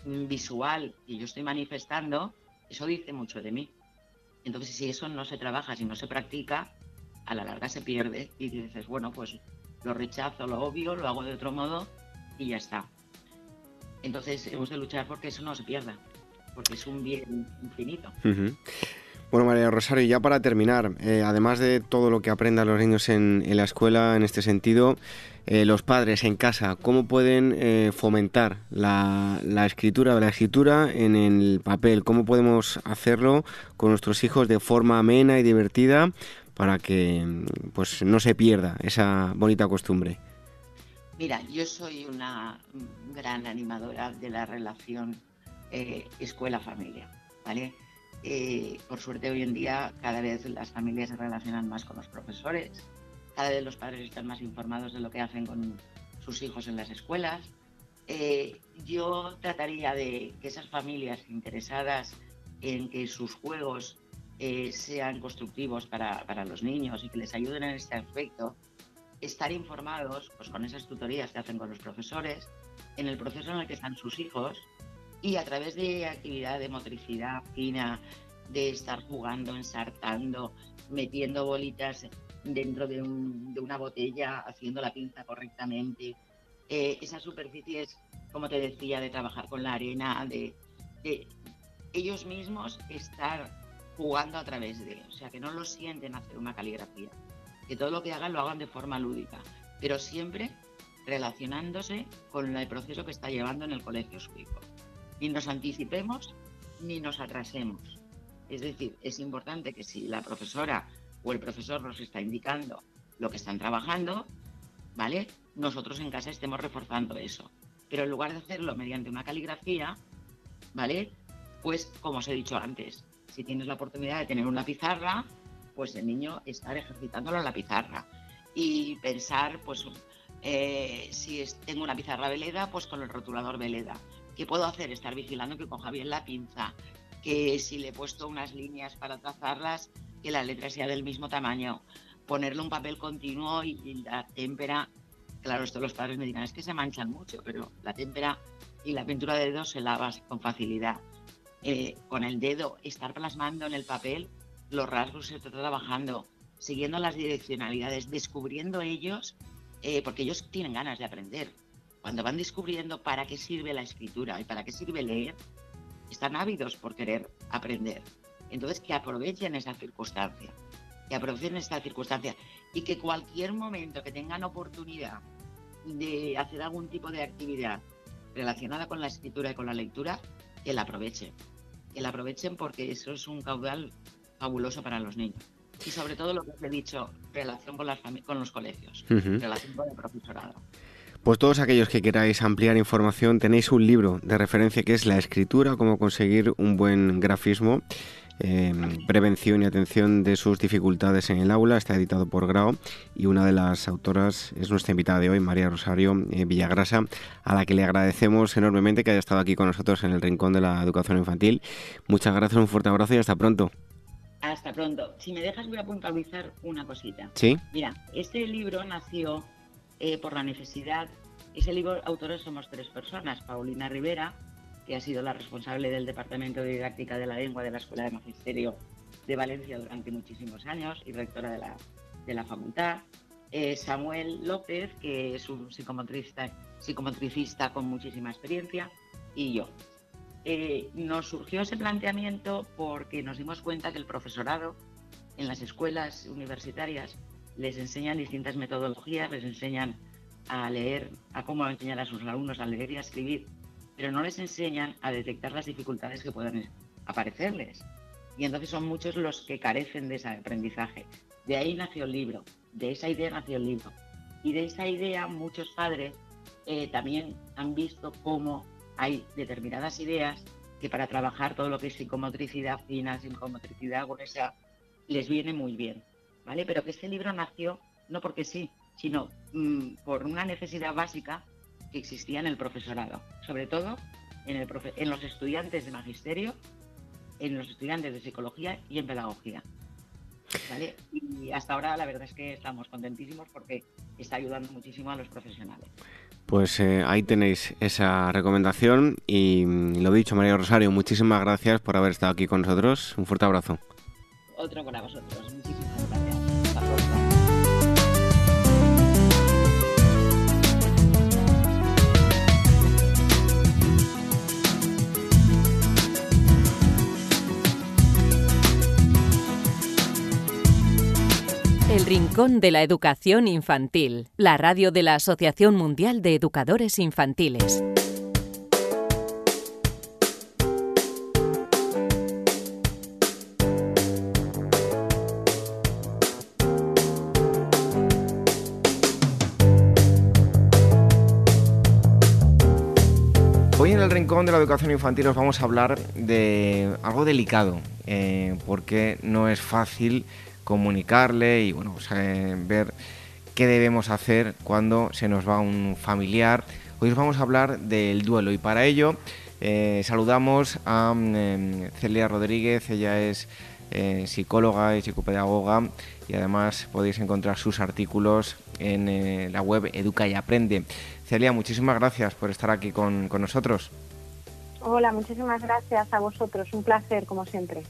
visual que yo estoy manifestando, eso dice mucho de mí. Entonces, si eso no se trabaja, si no se practica, a la larga se pierde y dices, bueno, pues lo rechazo, lo obvio, lo hago de otro modo y ya está. Entonces, hemos de luchar porque eso no se pierda, porque es un bien infinito. Bueno, María Rosario, ya para terminar, eh, además de todo lo que aprendan los niños en, la escuela en este sentido, eh, los padres en casa, ¿cómo pueden eh, fomentar la, la, escritura, la escritura en el papel? ¿Cómo podemos hacerlo con nuestros hijos de forma amena y divertida para que pues, no se pierda esa bonita costumbre? Mira, yo soy una gran animadora de la relación escuela-familia, ¿vale? Eh, por suerte hoy en día cada vez las familias se relacionan más con los profesores, cada vez los padres están más informados de lo que hacen con sus hijos en las escuelas. Eh, yo trataría de que esas familias interesadas en que sus juegos eh, sean constructivos para, para, los niños y que les ayuden en este aspecto, estar informados pues, con esas tutorías que hacen con los profesores, en el proceso en el que están sus hijos y a través de actividad de motricidad fina, de estar jugando, ensartando, metiendo bolitas dentro de, una botella, haciendo la pinza correctamente. Eh, esas superficies, como te decía, de trabajar con la arena, de, ellos mismos estar jugando a través de, o sea, que no lo sienten hacer una caligrafía, que todo lo que hagan lo hagan de forma lúdica, pero siempre relacionándose con el proceso que está llevando en el colegio su ni nos anticipemos ni nos atrasemos. Es decir, es importante que si la profesora o el profesor nos está indicando lo que están trabajando, ¿vale? Nosotros en casa estemos reforzando eso. Pero en lugar de hacerlo mediante una caligrafía, ¿vale? Pues como os he dicho antes, si tienes la oportunidad de tener una pizarra, pues el niño estar ejercitándolo en la pizarra. Y pensar, pues, eh, si tengo una pizarra veleda, pues con el rotulador veleda. ¿Qué puedo hacer? Estar vigilando que coja bien la pinza, que si le he puesto unas líneas para trazarlas, que la letra sea del mismo tamaño, ponerle un papel continuo y, la témpera. Claro, esto los padres me dirán, es que se manchan mucho, pero la témpera y la pintura de dedos se lava con facilidad. Eh, con el dedo, estar plasmando en el papel los rasgos que está trabajando, siguiendo las direccionalidades, descubriendo ellos, eh, porque ellos tienen ganas de aprender cuando van descubriendo para qué sirve la escritura y para qué sirve leer, están ávidos por querer aprender. Entonces, que aprovechen esa circunstancia, que aprovechen esta circunstancia y que cualquier momento que tengan oportunidad de hacer algún tipo de actividad relacionada con la escritura y con la lectura, que la aprovechen. Que la aprovechen porque eso es un caudal fabuloso para los niños. Y sobre todo lo que os he dicho, relación con, las con los colegios, relación con el profesorado. Pues todos aquellos que queráis ampliar información, tenéis un libro de referencia que es La escritura, cómo conseguir un buen grafismo, em, prevención y atención de sus dificultades en el aula, está editado por Grao y una de las autoras es nuestra invitada de hoy, María Rosario eh, Villagrasa, a la que le agradecemos enormemente que haya estado aquí con nosotros en el Rincón de la Educación Infantil. Muchas gracias, un fuerte abrazo y hasta pronto. Hasta pronto. Si me dejas voy a puntualizar una cosita. Sí. Mira, este libro nació eh, por la necesidad. Ese libro, autores somos tres personas. Paulina Rivera, que ha sido la responsable del Departamento de Didáctica de la Lengua de la Escuela de Magisterio de Valencia durante muchísimos años y rectora de la, de la facultad. Eh, Samuel López, que es un psicomotricista, psicomotricista con muchísima experiencia, y yo. Eh, nos surgió ese planteamiento porque nos dimos cuenta que el profesorado en las escuelas universitarias les enseñan distintas metodologías, les enseñan a leer, a cómo enseñar a sus alumnos a leer y a escribir, pero no les enseñan a detectar las dificultades que puedan aparecerles. Y entonces son muchos los que carecen de ese aprendizaje. De ahí nació el libro, de esa idea nació el libro. Y de esa idea muchos padres eh, también han visto cómo hay determinadas ideas que para trabajar todo lo que es psicomotricidad fina, psicomotricidad gruesa, les viene muy bien. ¿Vale? Pero que este libro nació no porque sí, sino mm, por una necesidad básica que existía en el profesorado, sobre todo en, el en los estudiantes de magisterio, en los estudiantes de psicología y en pedagogía. Y hasta ahora la verdad es que estamos contentísimos porque está ayudando muchísimo a los profesionales. Pues eh, ahí tenéis esa recomendación y mm, lo dicho, María Rosario, muchísimas gracias por haber estado aquí con nosotros. Un fuerte abrazo. Otro para vosotros. El Rincón de la Educación Infantil, la radio de la Asociación Mundial de Educadores Infantiles. Hoy en el Rincón de la Educación Infantil os vamos a hablar de algo delicado, eh, porque no es fácil comunicarle y bueno, pues, eh, ver qué debemos hacer cuando se nos va un familiar. Hoy os vamos a hablar del duelo y para ello eh, saludamos a em, Celia Rodríguez, ella es eh, psicóloga y psicopedagoga y además podéis encontrar sus artículos en la web Educa y Aprende. Celia, muchísimas gracias por estar aquí con, con nosotros. Hola, muchísimas gracias a vosotros, un placer como siempre.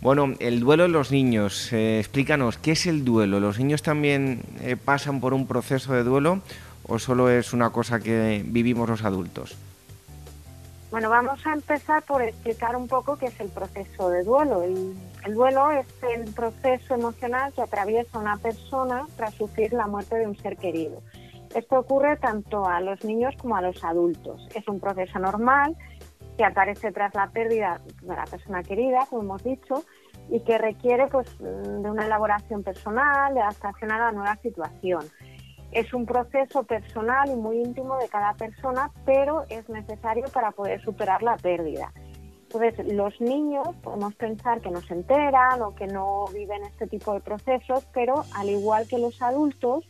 Bueno, el duelo de los niños, eh, explícanos, ¿qué es el duelo? ¿Los niños también eh, pasan por un proceso de duelo o solo es una cosa que vivimos los adultos? Bueno, vamos a empezar por explicar un poco qué es el proceso de duelo. El, el, duelo es el proceso emocional que atraviesa una persona tras sufrir la muerte de un ser querido. Esto ocurre tanto a los niños como a los adultos. Es un proceso normal que aparece tras la pérdida de la persona querida, como hemos dicho, y que requiere pues, de una elaboración personal, de adaptación a la nueva situación. Es un proceso personal y muy íntimo de cada persona, pero es necesario para poder superar la pérdida. Entonces, los niños podemos pensar que no se enteran o que no viven este tipo de procesos, pero al igual que los adultos,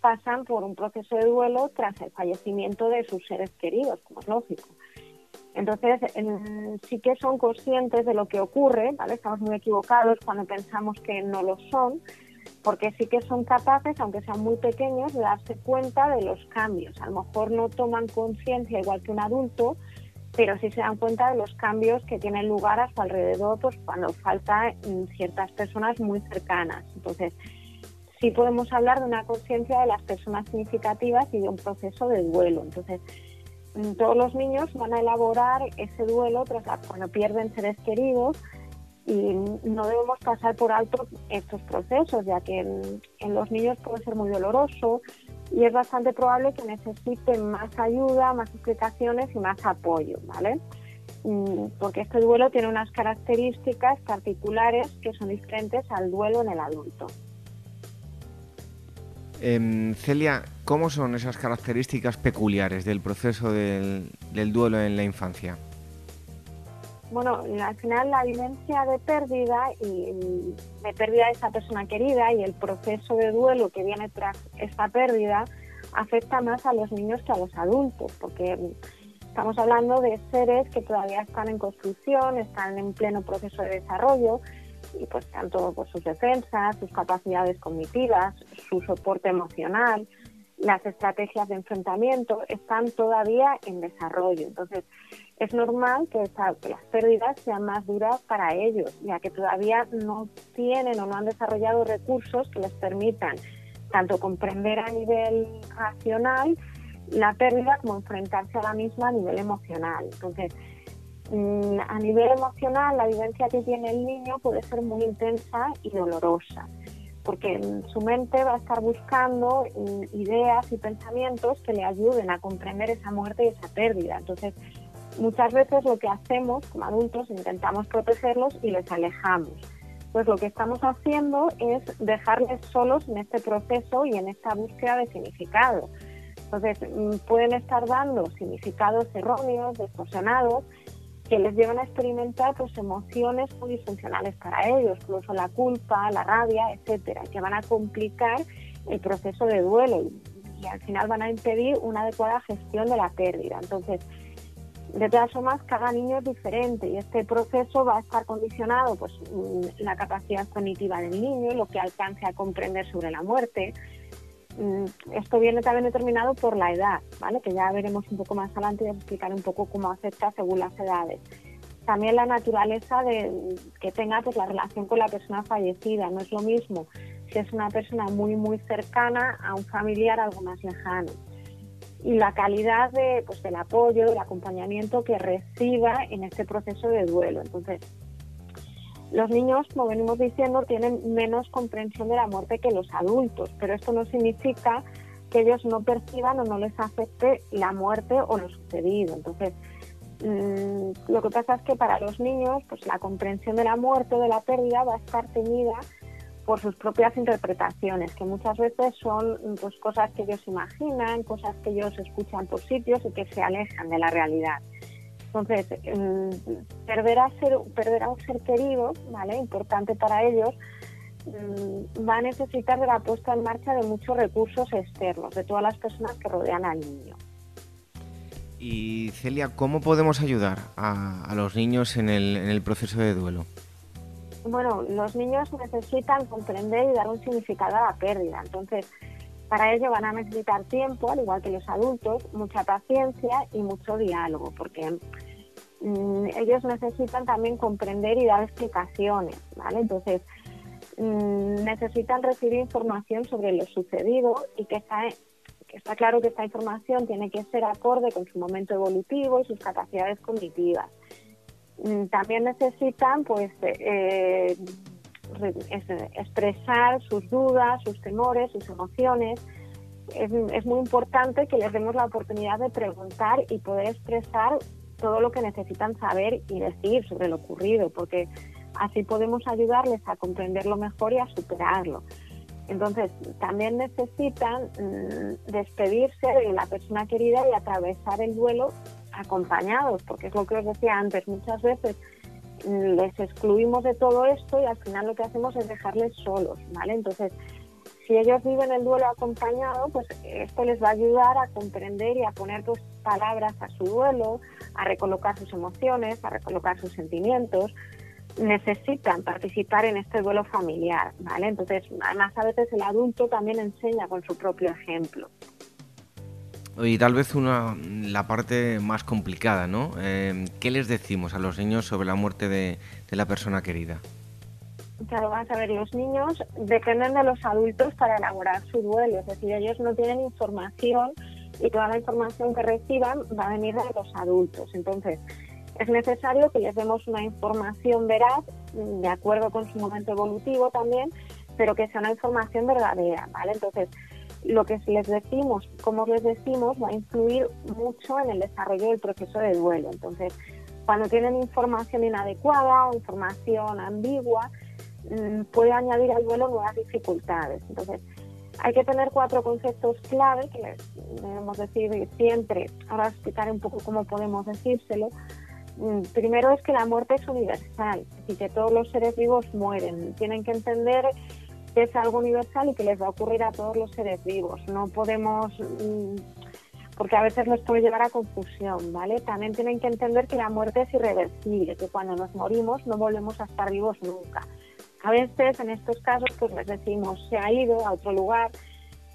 pasan por un proceso de duelo tras el fallecimiento de sus seres queridos, como es lógico. Entonces, sí que son conscientes de lo que ocurre, ¿vale? Estamos muy equivocados cuando pensamos que no lo son, porque sí que son capaces, aunque sean muy pequeños, de darse cuenta de los cambios. A lo mejor no toman conciencia igual que un adulto, pero sí se dan cuenta de los cambios que tienen lugar a su alrededor pues, cuando falta ciertas personas muy cercanas. Entonces, sí podemos hablar de una conciencia de las personas significativas y de un proceso de duelo. Entonces, todos los niños van a elaborar ese duelo tras cuando pierden seres queridos y no debemos pasar por alto estos procesos, ya que en, los niños puede ser muy doloroso y es bastante probable que necesiten más ayuda, más explicaciones y más apoyo, ¿vale? Mm, porque este duelo tiene unas características particulares que son diferentes al duelo en el adulto. Em, Celia, ¿cómo son esas características peculiares del proceso del, duelo en la infancia? Bueno, al final la vivencia de pérdida y de pérdida de esa persona querida y el proceso de duelo que viene tras esta pérdida afecta más a los niños que a los adultos, porque estamos hablando de seres que todavía están en construcción, están en pleno proceso de desarrollo y pues tanto por sus defensas, sus capacidades cognitivas, su soporte emocional, las estrategias de enfrentamiento están todavía en desarrollo. Entonces, es normal que, las pérdidas sean más duras para ellos, ya que todavía no tienen o no han desarrollado recursos que les permitan tanto comprender a nivel racional la pérdida como enfrentarse a la misma a nivel emocional. Entonces, Mm, a nivel emocional, la vivencia que tiene el niño puede ser muy intensa y dolorosa, porque su mente va a estar buscando mm, ideas y pensamientos que le ayuden a comprender esa muerte y esa pérdida. Entonces, muchas veces lo que hacemos como adultos intentamos protegerlos y les alejamos. Pues lo que estamos haciendo es dejarles solos en este proceso y en esta búsqueda de significado. Entonces, mm, pueden estar dando significados erróneos, distorsionados, que les llevan a experimentar pues emociones muy disfuncionales para ellos, incluso la culpa, la rabia, etcétera, que van a complicar el proceso de duelo y, al final van a impedir una adecuada gestión de la pérdida. Entonces, De todas formas, cada niño es diferente y este proceso va a estar condicionado pues mm, la capacidad cognitiva del niño, lo que alcance a comprender sobre la muerte. Mm, esto viene también determinado por la edad, ¿vale? Que ya veremos un poco más adelante y explicar un poco cómo afecta según las edades. También la naturaleza de que tenga pues la relación con la persona fallecida, no es lo mismo si es una persona muy muy cercana a un familiar algo más lejano y la calidad de, pues, del apoyo, del acompañamiento que reciba en este proceso de duelo. Entonces, los niños, como venimos diciendo, tienen menos comprensión de la muerte que los adultos, pero esto no significa que ellos no perciban o no les afecte la muerte o lo sucedido. Entonces, mm, lo que pasa es que para los niños, pues la comprensión de la muerte o de la pérdida va a estar teñida por sus propias interpretaciones, que muchas veces son pues, cosas que ellos imaginan, cosas que ellos escuchan por sitios y que se alejan de la realidad. Entonces, mm, perder, a ser, perder a un ser querido, ¿vale? importante para ellos, mm, va a necesitar de la puesta en marcha de muchos recursos externos, de todas las personas que rodean al niño. Y Celia, ¿cómo podemos ayudar a, los niños en el proceso de duelo? bueno, los niños necesitan comprender y dar un significado a la pérdida. Entonces, para ello van a necesitar tiempo, al igual que los adultos, mucha paciencia y mucho diálogo, porque mm, ellos necesitan también comprender y dar explicaciones, ¿vale? Entonces, mm, necesitan recibir información sobre lo sucedido y que está, que está claro que esta información tiene que ser acorde con su momento evolutivo y sus capacidades cognitivas. Mm, también necesitan pues eh, expresar sus dudas, sus temores, sus emociones. Es, muy importante que les demos la oportunidad de preguntar y poder expresar todo lo que necesitan saber y decir sobre lo ocurrido, porque así podemos ayudarles a comprenderlo mejor y a superarlo. Entonces, también necesitan mm, despedirse de la persona querida y atravesar el duelo acompañados, porque es lo que os decía antes, muchas veces les excluimos de todo esto y al final lo que hacemos es dejarles solos, ¿vale? Entonces, si ellos viven el duelo acompañado, pues esto les va a ayudar a comprender y a poner pues, palabras a su duelo, a recolocar sus emociones, a recolocar sus sentimientos. Necesitan participar en este duelo familiar, ¿vale? Entonces, además a veces el adulto también enseña con su propio ejemplo. Y tal vez una, la parte más complicada, ¿no? Eh, ¿Qué les decimos a los niños sobre la muerte de, la persona querida? Claro, vas a ver, los niños dependen de los adultos para elaborar su duelo, es decir, ellos no tienen información y toda la información que reciban va a venir de los adultos. Entonces, es necesario que les demos una información veraz, de acuerdo con su momento evolutivo también, pero que sea una información verdadera, ¿vale? Entonces, lo que les decimos, como les decimos, va a influir mucho en el desarrollo del proceso de duelo. Entonces, cuando tienen información inadecuada o información ambigua, mm, puede añadir al duelo nuevas dificultades. Entonces, hay que tener cuatro conceptos clave que les debemos decir siempre. Ahora explicaré un poco cómo podemos decírselo. Mm, primero es que la muerte es universal y que todos los seres vivos mueren. Tienen que entender es algo universal y que les va a ocurrir a todos los seres vivos. No podemos, mm, porque a veces les puede llevar a confusión, ¿vale? También tienen que entender que la muerte es irreversible, que cuando nos morimos no volvemos a estar vivos nunca. A veces en estos casos pues les decimos se ha ido a otro lugar.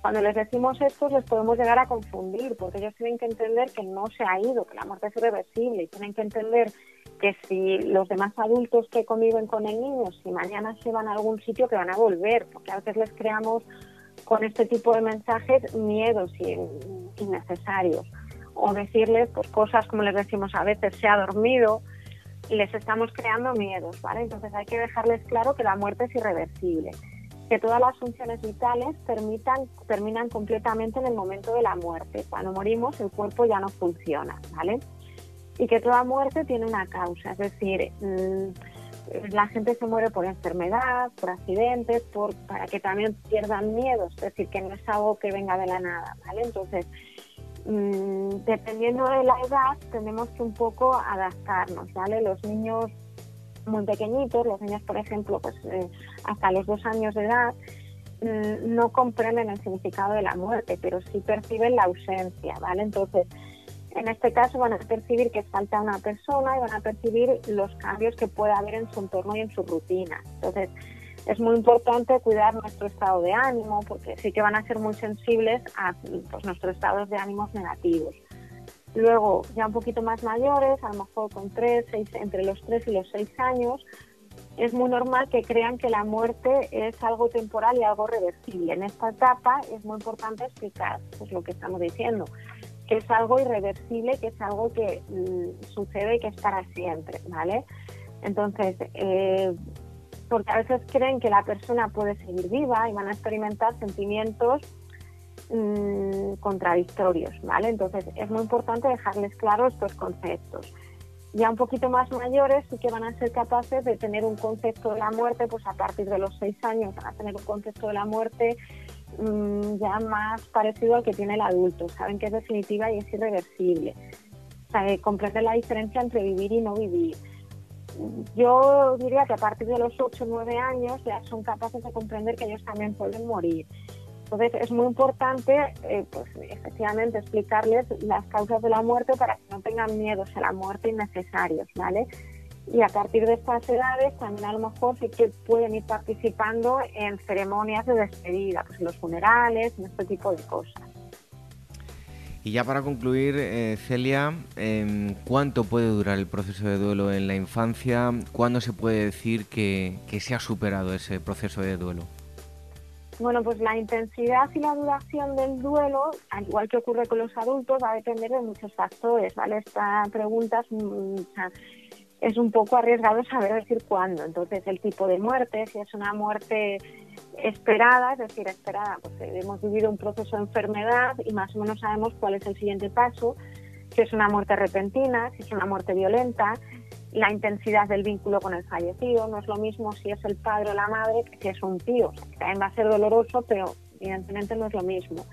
Cuando les decimos esto les podemos llegar a confundir porque ellos tienen que entender que no se ha ido, que la muerte es irreversible y tienen que entender que si los demás adultos que conviven con el niño, si mañana se van a algún sitio, que van a volver, porque a veces les creamos con este tipo de mensajes miedos innecesarios. O decirles pues, cosas como les decimos a veces, se ha dormido, les estamos creando miedos, ¿vale? Entonces hay que dejarles claro que la muerte es irreversible, que todas las funciones vitales permitan, terminan completamente en el momento de la muerte. Cuando morimos el cuerpo ya no funciona, ¿vale? Y que toda muerte tiene una causa, es decir, mm, la gente se muere por enfermedad, por accidentes, por, para que también pierdan miedo, es decir, que no es algo que venga de la nada, ¿vale? Entonces, mm, dependiendo de la edad, tenemos que un poco adaptarnos, ¿vale? Los niños muy pequeñitos, los niños, por ejemplo, pues eh, hasta los dos años de edad, mm, no comprenden el significado de la muerte, pero sí perciben la ausencia, ¿vale? Entonces, En este caso van a percibir que falta una persona y van a percibir los cambios que puede haber en su entorno y en su rutina. Entonces, es muy importante cuidar nuestro estado de ánimo porque sí que van a ser muy sensibles a pues, nuestros estados de ánimos negativos. Luego, ya un poquito más mayores, a lo mejor con tres, seis, entre los 3 y los 6 años, es muy normal que crean que la muerte es algo temporal y algo reversible. En esta etapa es muy importante explicar pues, lo que estamos diciendo, que es algo irreversible, que es algo que mm, sucede y que es para siempre, ¿vale? Entonces, eh, porque a veces creen que la persona puede seguir viva y van a experimentar sentimientos mm, contradictorios, ¿vale? Entonces, es muy importante dejarles claros estos conceptos ya un poquito más mayores sí que van a ser capaces de tener un concepto de la muerte, pues a partir de los seis años van a tener un concepto de la muerte mm, ya más parecido al que tiene el adulto. Saben que es definitiva y es irreversible. O sea, comprenden la diferencia entre vivir y no vivir. Yo diría que a partir de los 8 o 9 años ya son capaces de comprender que ellos también pueden morir. Entonces es muy importante, eh, pues efectivamente, explicarles las causas de la muerte para que no tengan miedos a la muerte innecesarios, ¿vale? Y a partir de estas edades también a lo mejor sí que pueden ir participando en ceremonias de despedida, pues en los funerales, en este tipo de cosas. Y ya para concluir, eh, Celia, em, ¿cuánto puede durar el proceso de duelo en la infancia? ¿Cuándo se puede decir que se ha superado ese proceso de duelo? Bueno, pues la intensidad y la duración del duelo, al igual que ocurre con los adultos, va a depender de muchos factores, ¿vale? Esta pregunta es, un poco arriesgado saber decir cuándo. Entonces, el tipo de muerte, si es una muerte esperada, es decir, esperada, pues hemos vivido un proceso de enfermedad y más o menos sabemos cuál es el siguiente paso, si es una muerte repentina, si es una muerte violenta, la intensidad del vínculo con el fallecido. No es lo mismo si es el padre o la madre que si es un tío. también va a ser doloroso, pero evidentemente no es lo mismo.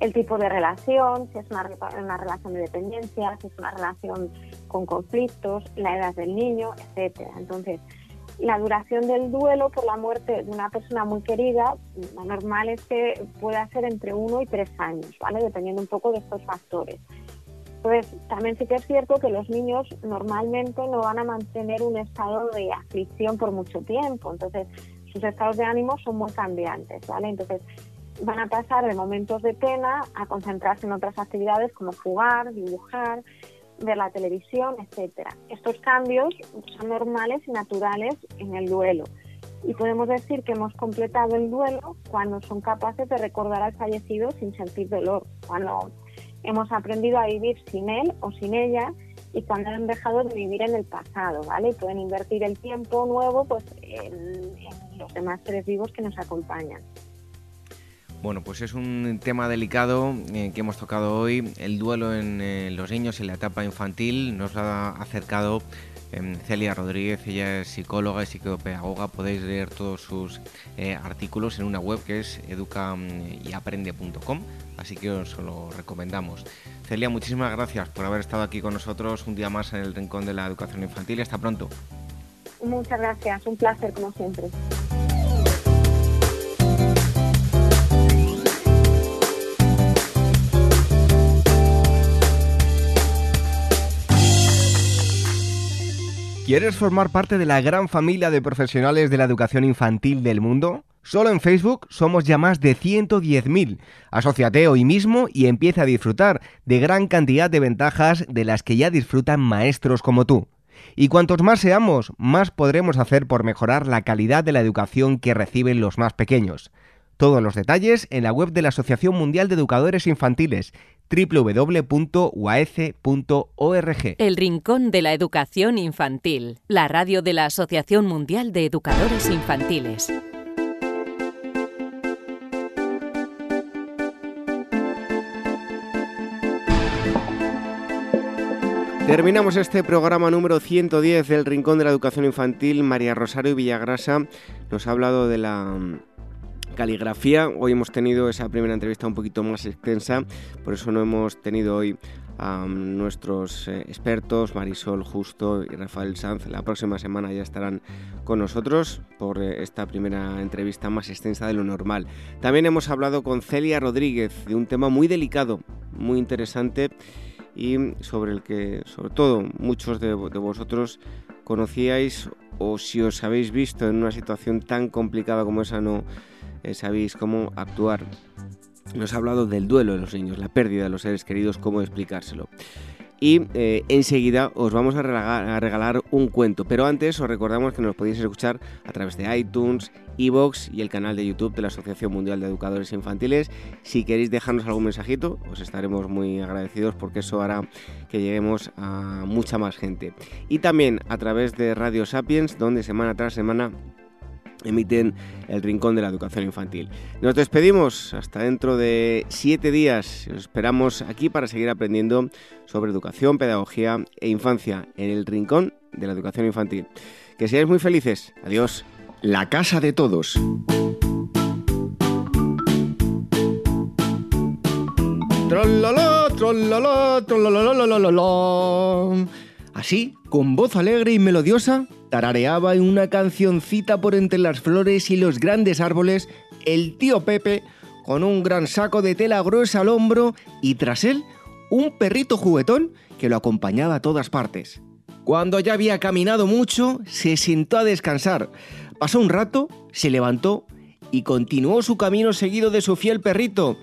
El tipo de relación, si es una, una relación de dependencia, si es una relación con conflictos, la edad del niño, etcétera. Entonces, la duración del duelo por la muerte de una persona muy querida, lo normal es que pueda ser entre uno y tres años, ¿vale? Dependiendo un poco de estos factores. Pues también sí que es cierto que los niños normalmente no van a mantener un estado de aflicción por mucho tiempo, entonces sus estados de ánimo son muy cambiantes, ¿vale? Entonces van a pasar de momentos de pena a concentrarse en otras actividades como jugar, dibujar, ver la televisión, etcétera. Estos cambios son normales y naturales en el duelo. Y podemos decir que hemos completado el duelo cuando son capaces de recordar al fallecido sin sentir dolor, cuando hemos aprendido a vivir sin él o sin ella y cuando han dejado de vivir en el pasado, ¿vale? pueden invertir el tiempo nuevo pues en, los demás seres vivos que nos acompañan. Bueno, pues es un tema delicado eh, que hemos tocado hoy, el duelo en eh, los niños en la etapa infantil. Nos ha acercado em, Celia Rodríguez, ella es psicóloga y psicopedagoga. Podéis leer todos sus eh, artículos en una web que es educayaprende.com así que os lo recomendamos. Celia, muchísimas gracias por haber estado aquí con nosotros un día más en el Rincón de la Educación Infantil hasta pronto. Muchas gracias, un placer como siempre. ¿Quieres formar parte de la gran familia de profesionales de la educación infantil del mundo? Solo en Facebook somos ya más de 110.000. Asociate hoy mismo y empieza a disfrutar de gran cantidad de ventajas de las que ya disfrutan maestros como tú. Y cuantos más seamos, más podremos hacer por mejorar la calidad de la educación que reciben los más pequeños. Todos los detalles en la web de la Asociación Mundial de Educadores Infantiles www.uaece.org. El Rincón de la Educación Infantil, la radio de la Asociación Mundial de Educadores Infantiles. Terminamos este programa número 110 del Rincón de la Educación Infantil. María Rosario Villagrasa nos ha hablado de la caligrafía. Hoy hemos tenido esa primera entrevista un poquito más extensa, por eso no hemos tenido hoy a mm, nuestros eh, expertos, Marisol Justo y Rafael Sanz. La próxima semana ya estarán con nosotros por eh, esta primera entrevista más extensa de lo normal. También hemos hablado con Celia Rodríguez de un tema muy delicado, muy interesante y sobre el que, sobre todo, muchos de, vosotros conocíais o si os habéis visto en una situación tan complicada como esa no eh, sabéis cómo actuar. Nos ha hablado del duelo de los niños, la pérdida de los seres queridos, cómo explicárselo y eh, enseguida os vamos a regalar, un cuento. Pero antes os recordamos que nos podéis escuchar a través de iTunes, Evox y el canal de YouTube de la Asociación Mundial de Educadores Infantiles. Si queréis dejarnos algún mensajito, os estaremos muy agradecidos porque eso hará que lleguemos a mucha más gente. Y también a través de Radio Sapiens, donde semana tras semana emiten el Rincón de la Educación Infantil. Nos despedimos hasta dentro de siete días. Os esperamos aquí para seguir aprendiendo sobre educación, pedagogía e infancia en el Rincón de la Educación Infantil. Que seáis muy felices. Adiós. La casa de todos. Así, con voz alegre y melodiosa, tarareaba en una cancioncita por entre las flores y los grandes árboles el tío Pepe con un gran saco de tela gruesa al hombro y tras él un perrito juguetón que lo acompañaba a todas partes. Cuando ya había caminado mucho, se sentó a descansar. Pasó un rato, se levantó y continuó su camino seguido de su fiel perrito.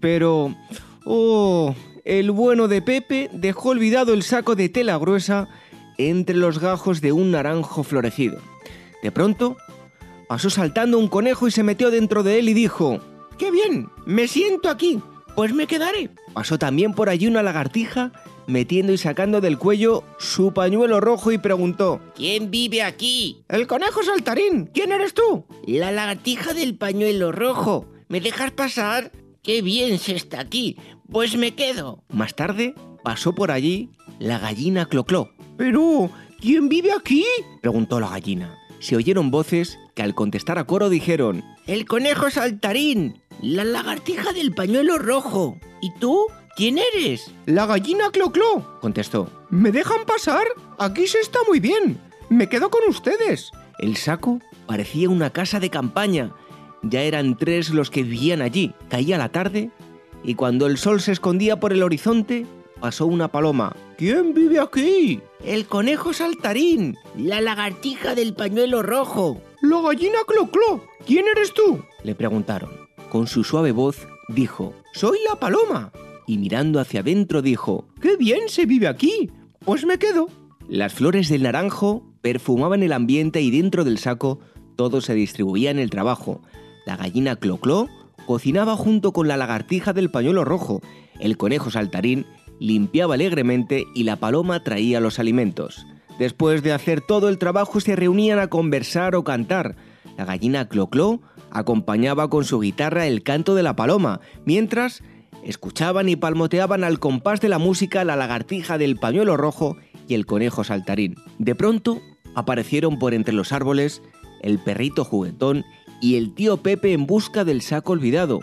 Pero... ¡Oh! El bueno de Pepe dejó olvidado el saco de tela gruesa entre los gajos de un naranjo florecido. De pronto, pasó saltando un conejo y se metió dentro de él y dijo, ¡Qué bien! Me siento aquí. Pues me quedaré. Pasó también por allí una lagartija metiendo y sacando del cuello su pañuelo rojo y preguntó, ¿Quién vive aquí? El conejo saltarín. ¿Quién eres tú? La lagartija del pañuelo rojo. ¿Me dejas pasar? ¡Qué bien se está aquí! Pues me quedo. Más tarde pasó por allí la gallina Clocló pero, ¿quién vive aquí? preguntó la gallina. Se oyeron voces que al contestar a coro dijeron, El conejo saltarín, la lagartija del pañuelo rojo. ¿Y tú? ¿Quién eres? La gallina Cloclo, contestó. ¿Me dejan pasar? Aquí se está muy bien. Me quedo con ustedes. El saco parecía una casa de campaña. Ya eran tres los que vivían allí. Caía la tarde y cuando el sol se escondía por el horizonte, pasó una paloma. ¿Quién vive aquí? El conejo saltarín, la lagartija del pañuelo rojo. La gallina Cloclo. ¿Quién eres tú? Le preguntaron. Con su suave voz dijo, Soy la paloma. Y mirando hacia adentro dijo, ¡Qué bien se vive aquí! Pues me quedo. Las flores del naranjo perfumaban el ambiente y dentro del saco todo se distribuía en el trabajo. La gallina Cloclo cocinaba junto con la lagartija del pañuelo rojo. El conejo saltarín limpiaba alegremente y la paloma traía los alimentos. Después de hacer todo el trabajo se reunían a conversar o cantar. La gallina Cloclo acompañaba con su guitarra el canto de la paloma, mientras escuchaban y palmoteaban al compás de la música la lagartija del pañuelo rojo y el conejo saltarín. De pronto aparecieron por entre los árboles el perrito juguetón y el tío Pepe en busca del saco olvidado.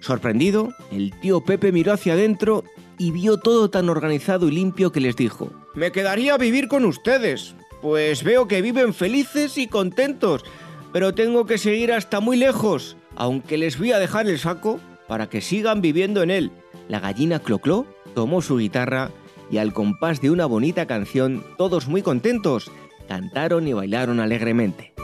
Sorprendido, el tío Pepe miró hacia adentro y vio todo tan organizado y limpio que les dijo, Me quedaría a vivir con ustedes, pues veo que viven felices y contentos, pero tengo que seguir hasta muy lejos, aunque les voy a dejar el saco para que sigan viviendo en él. La gallina Clocló tomó su guitarra y al compás de una bonita canción, todos muy contentos, cantaron y bailaron alegremente.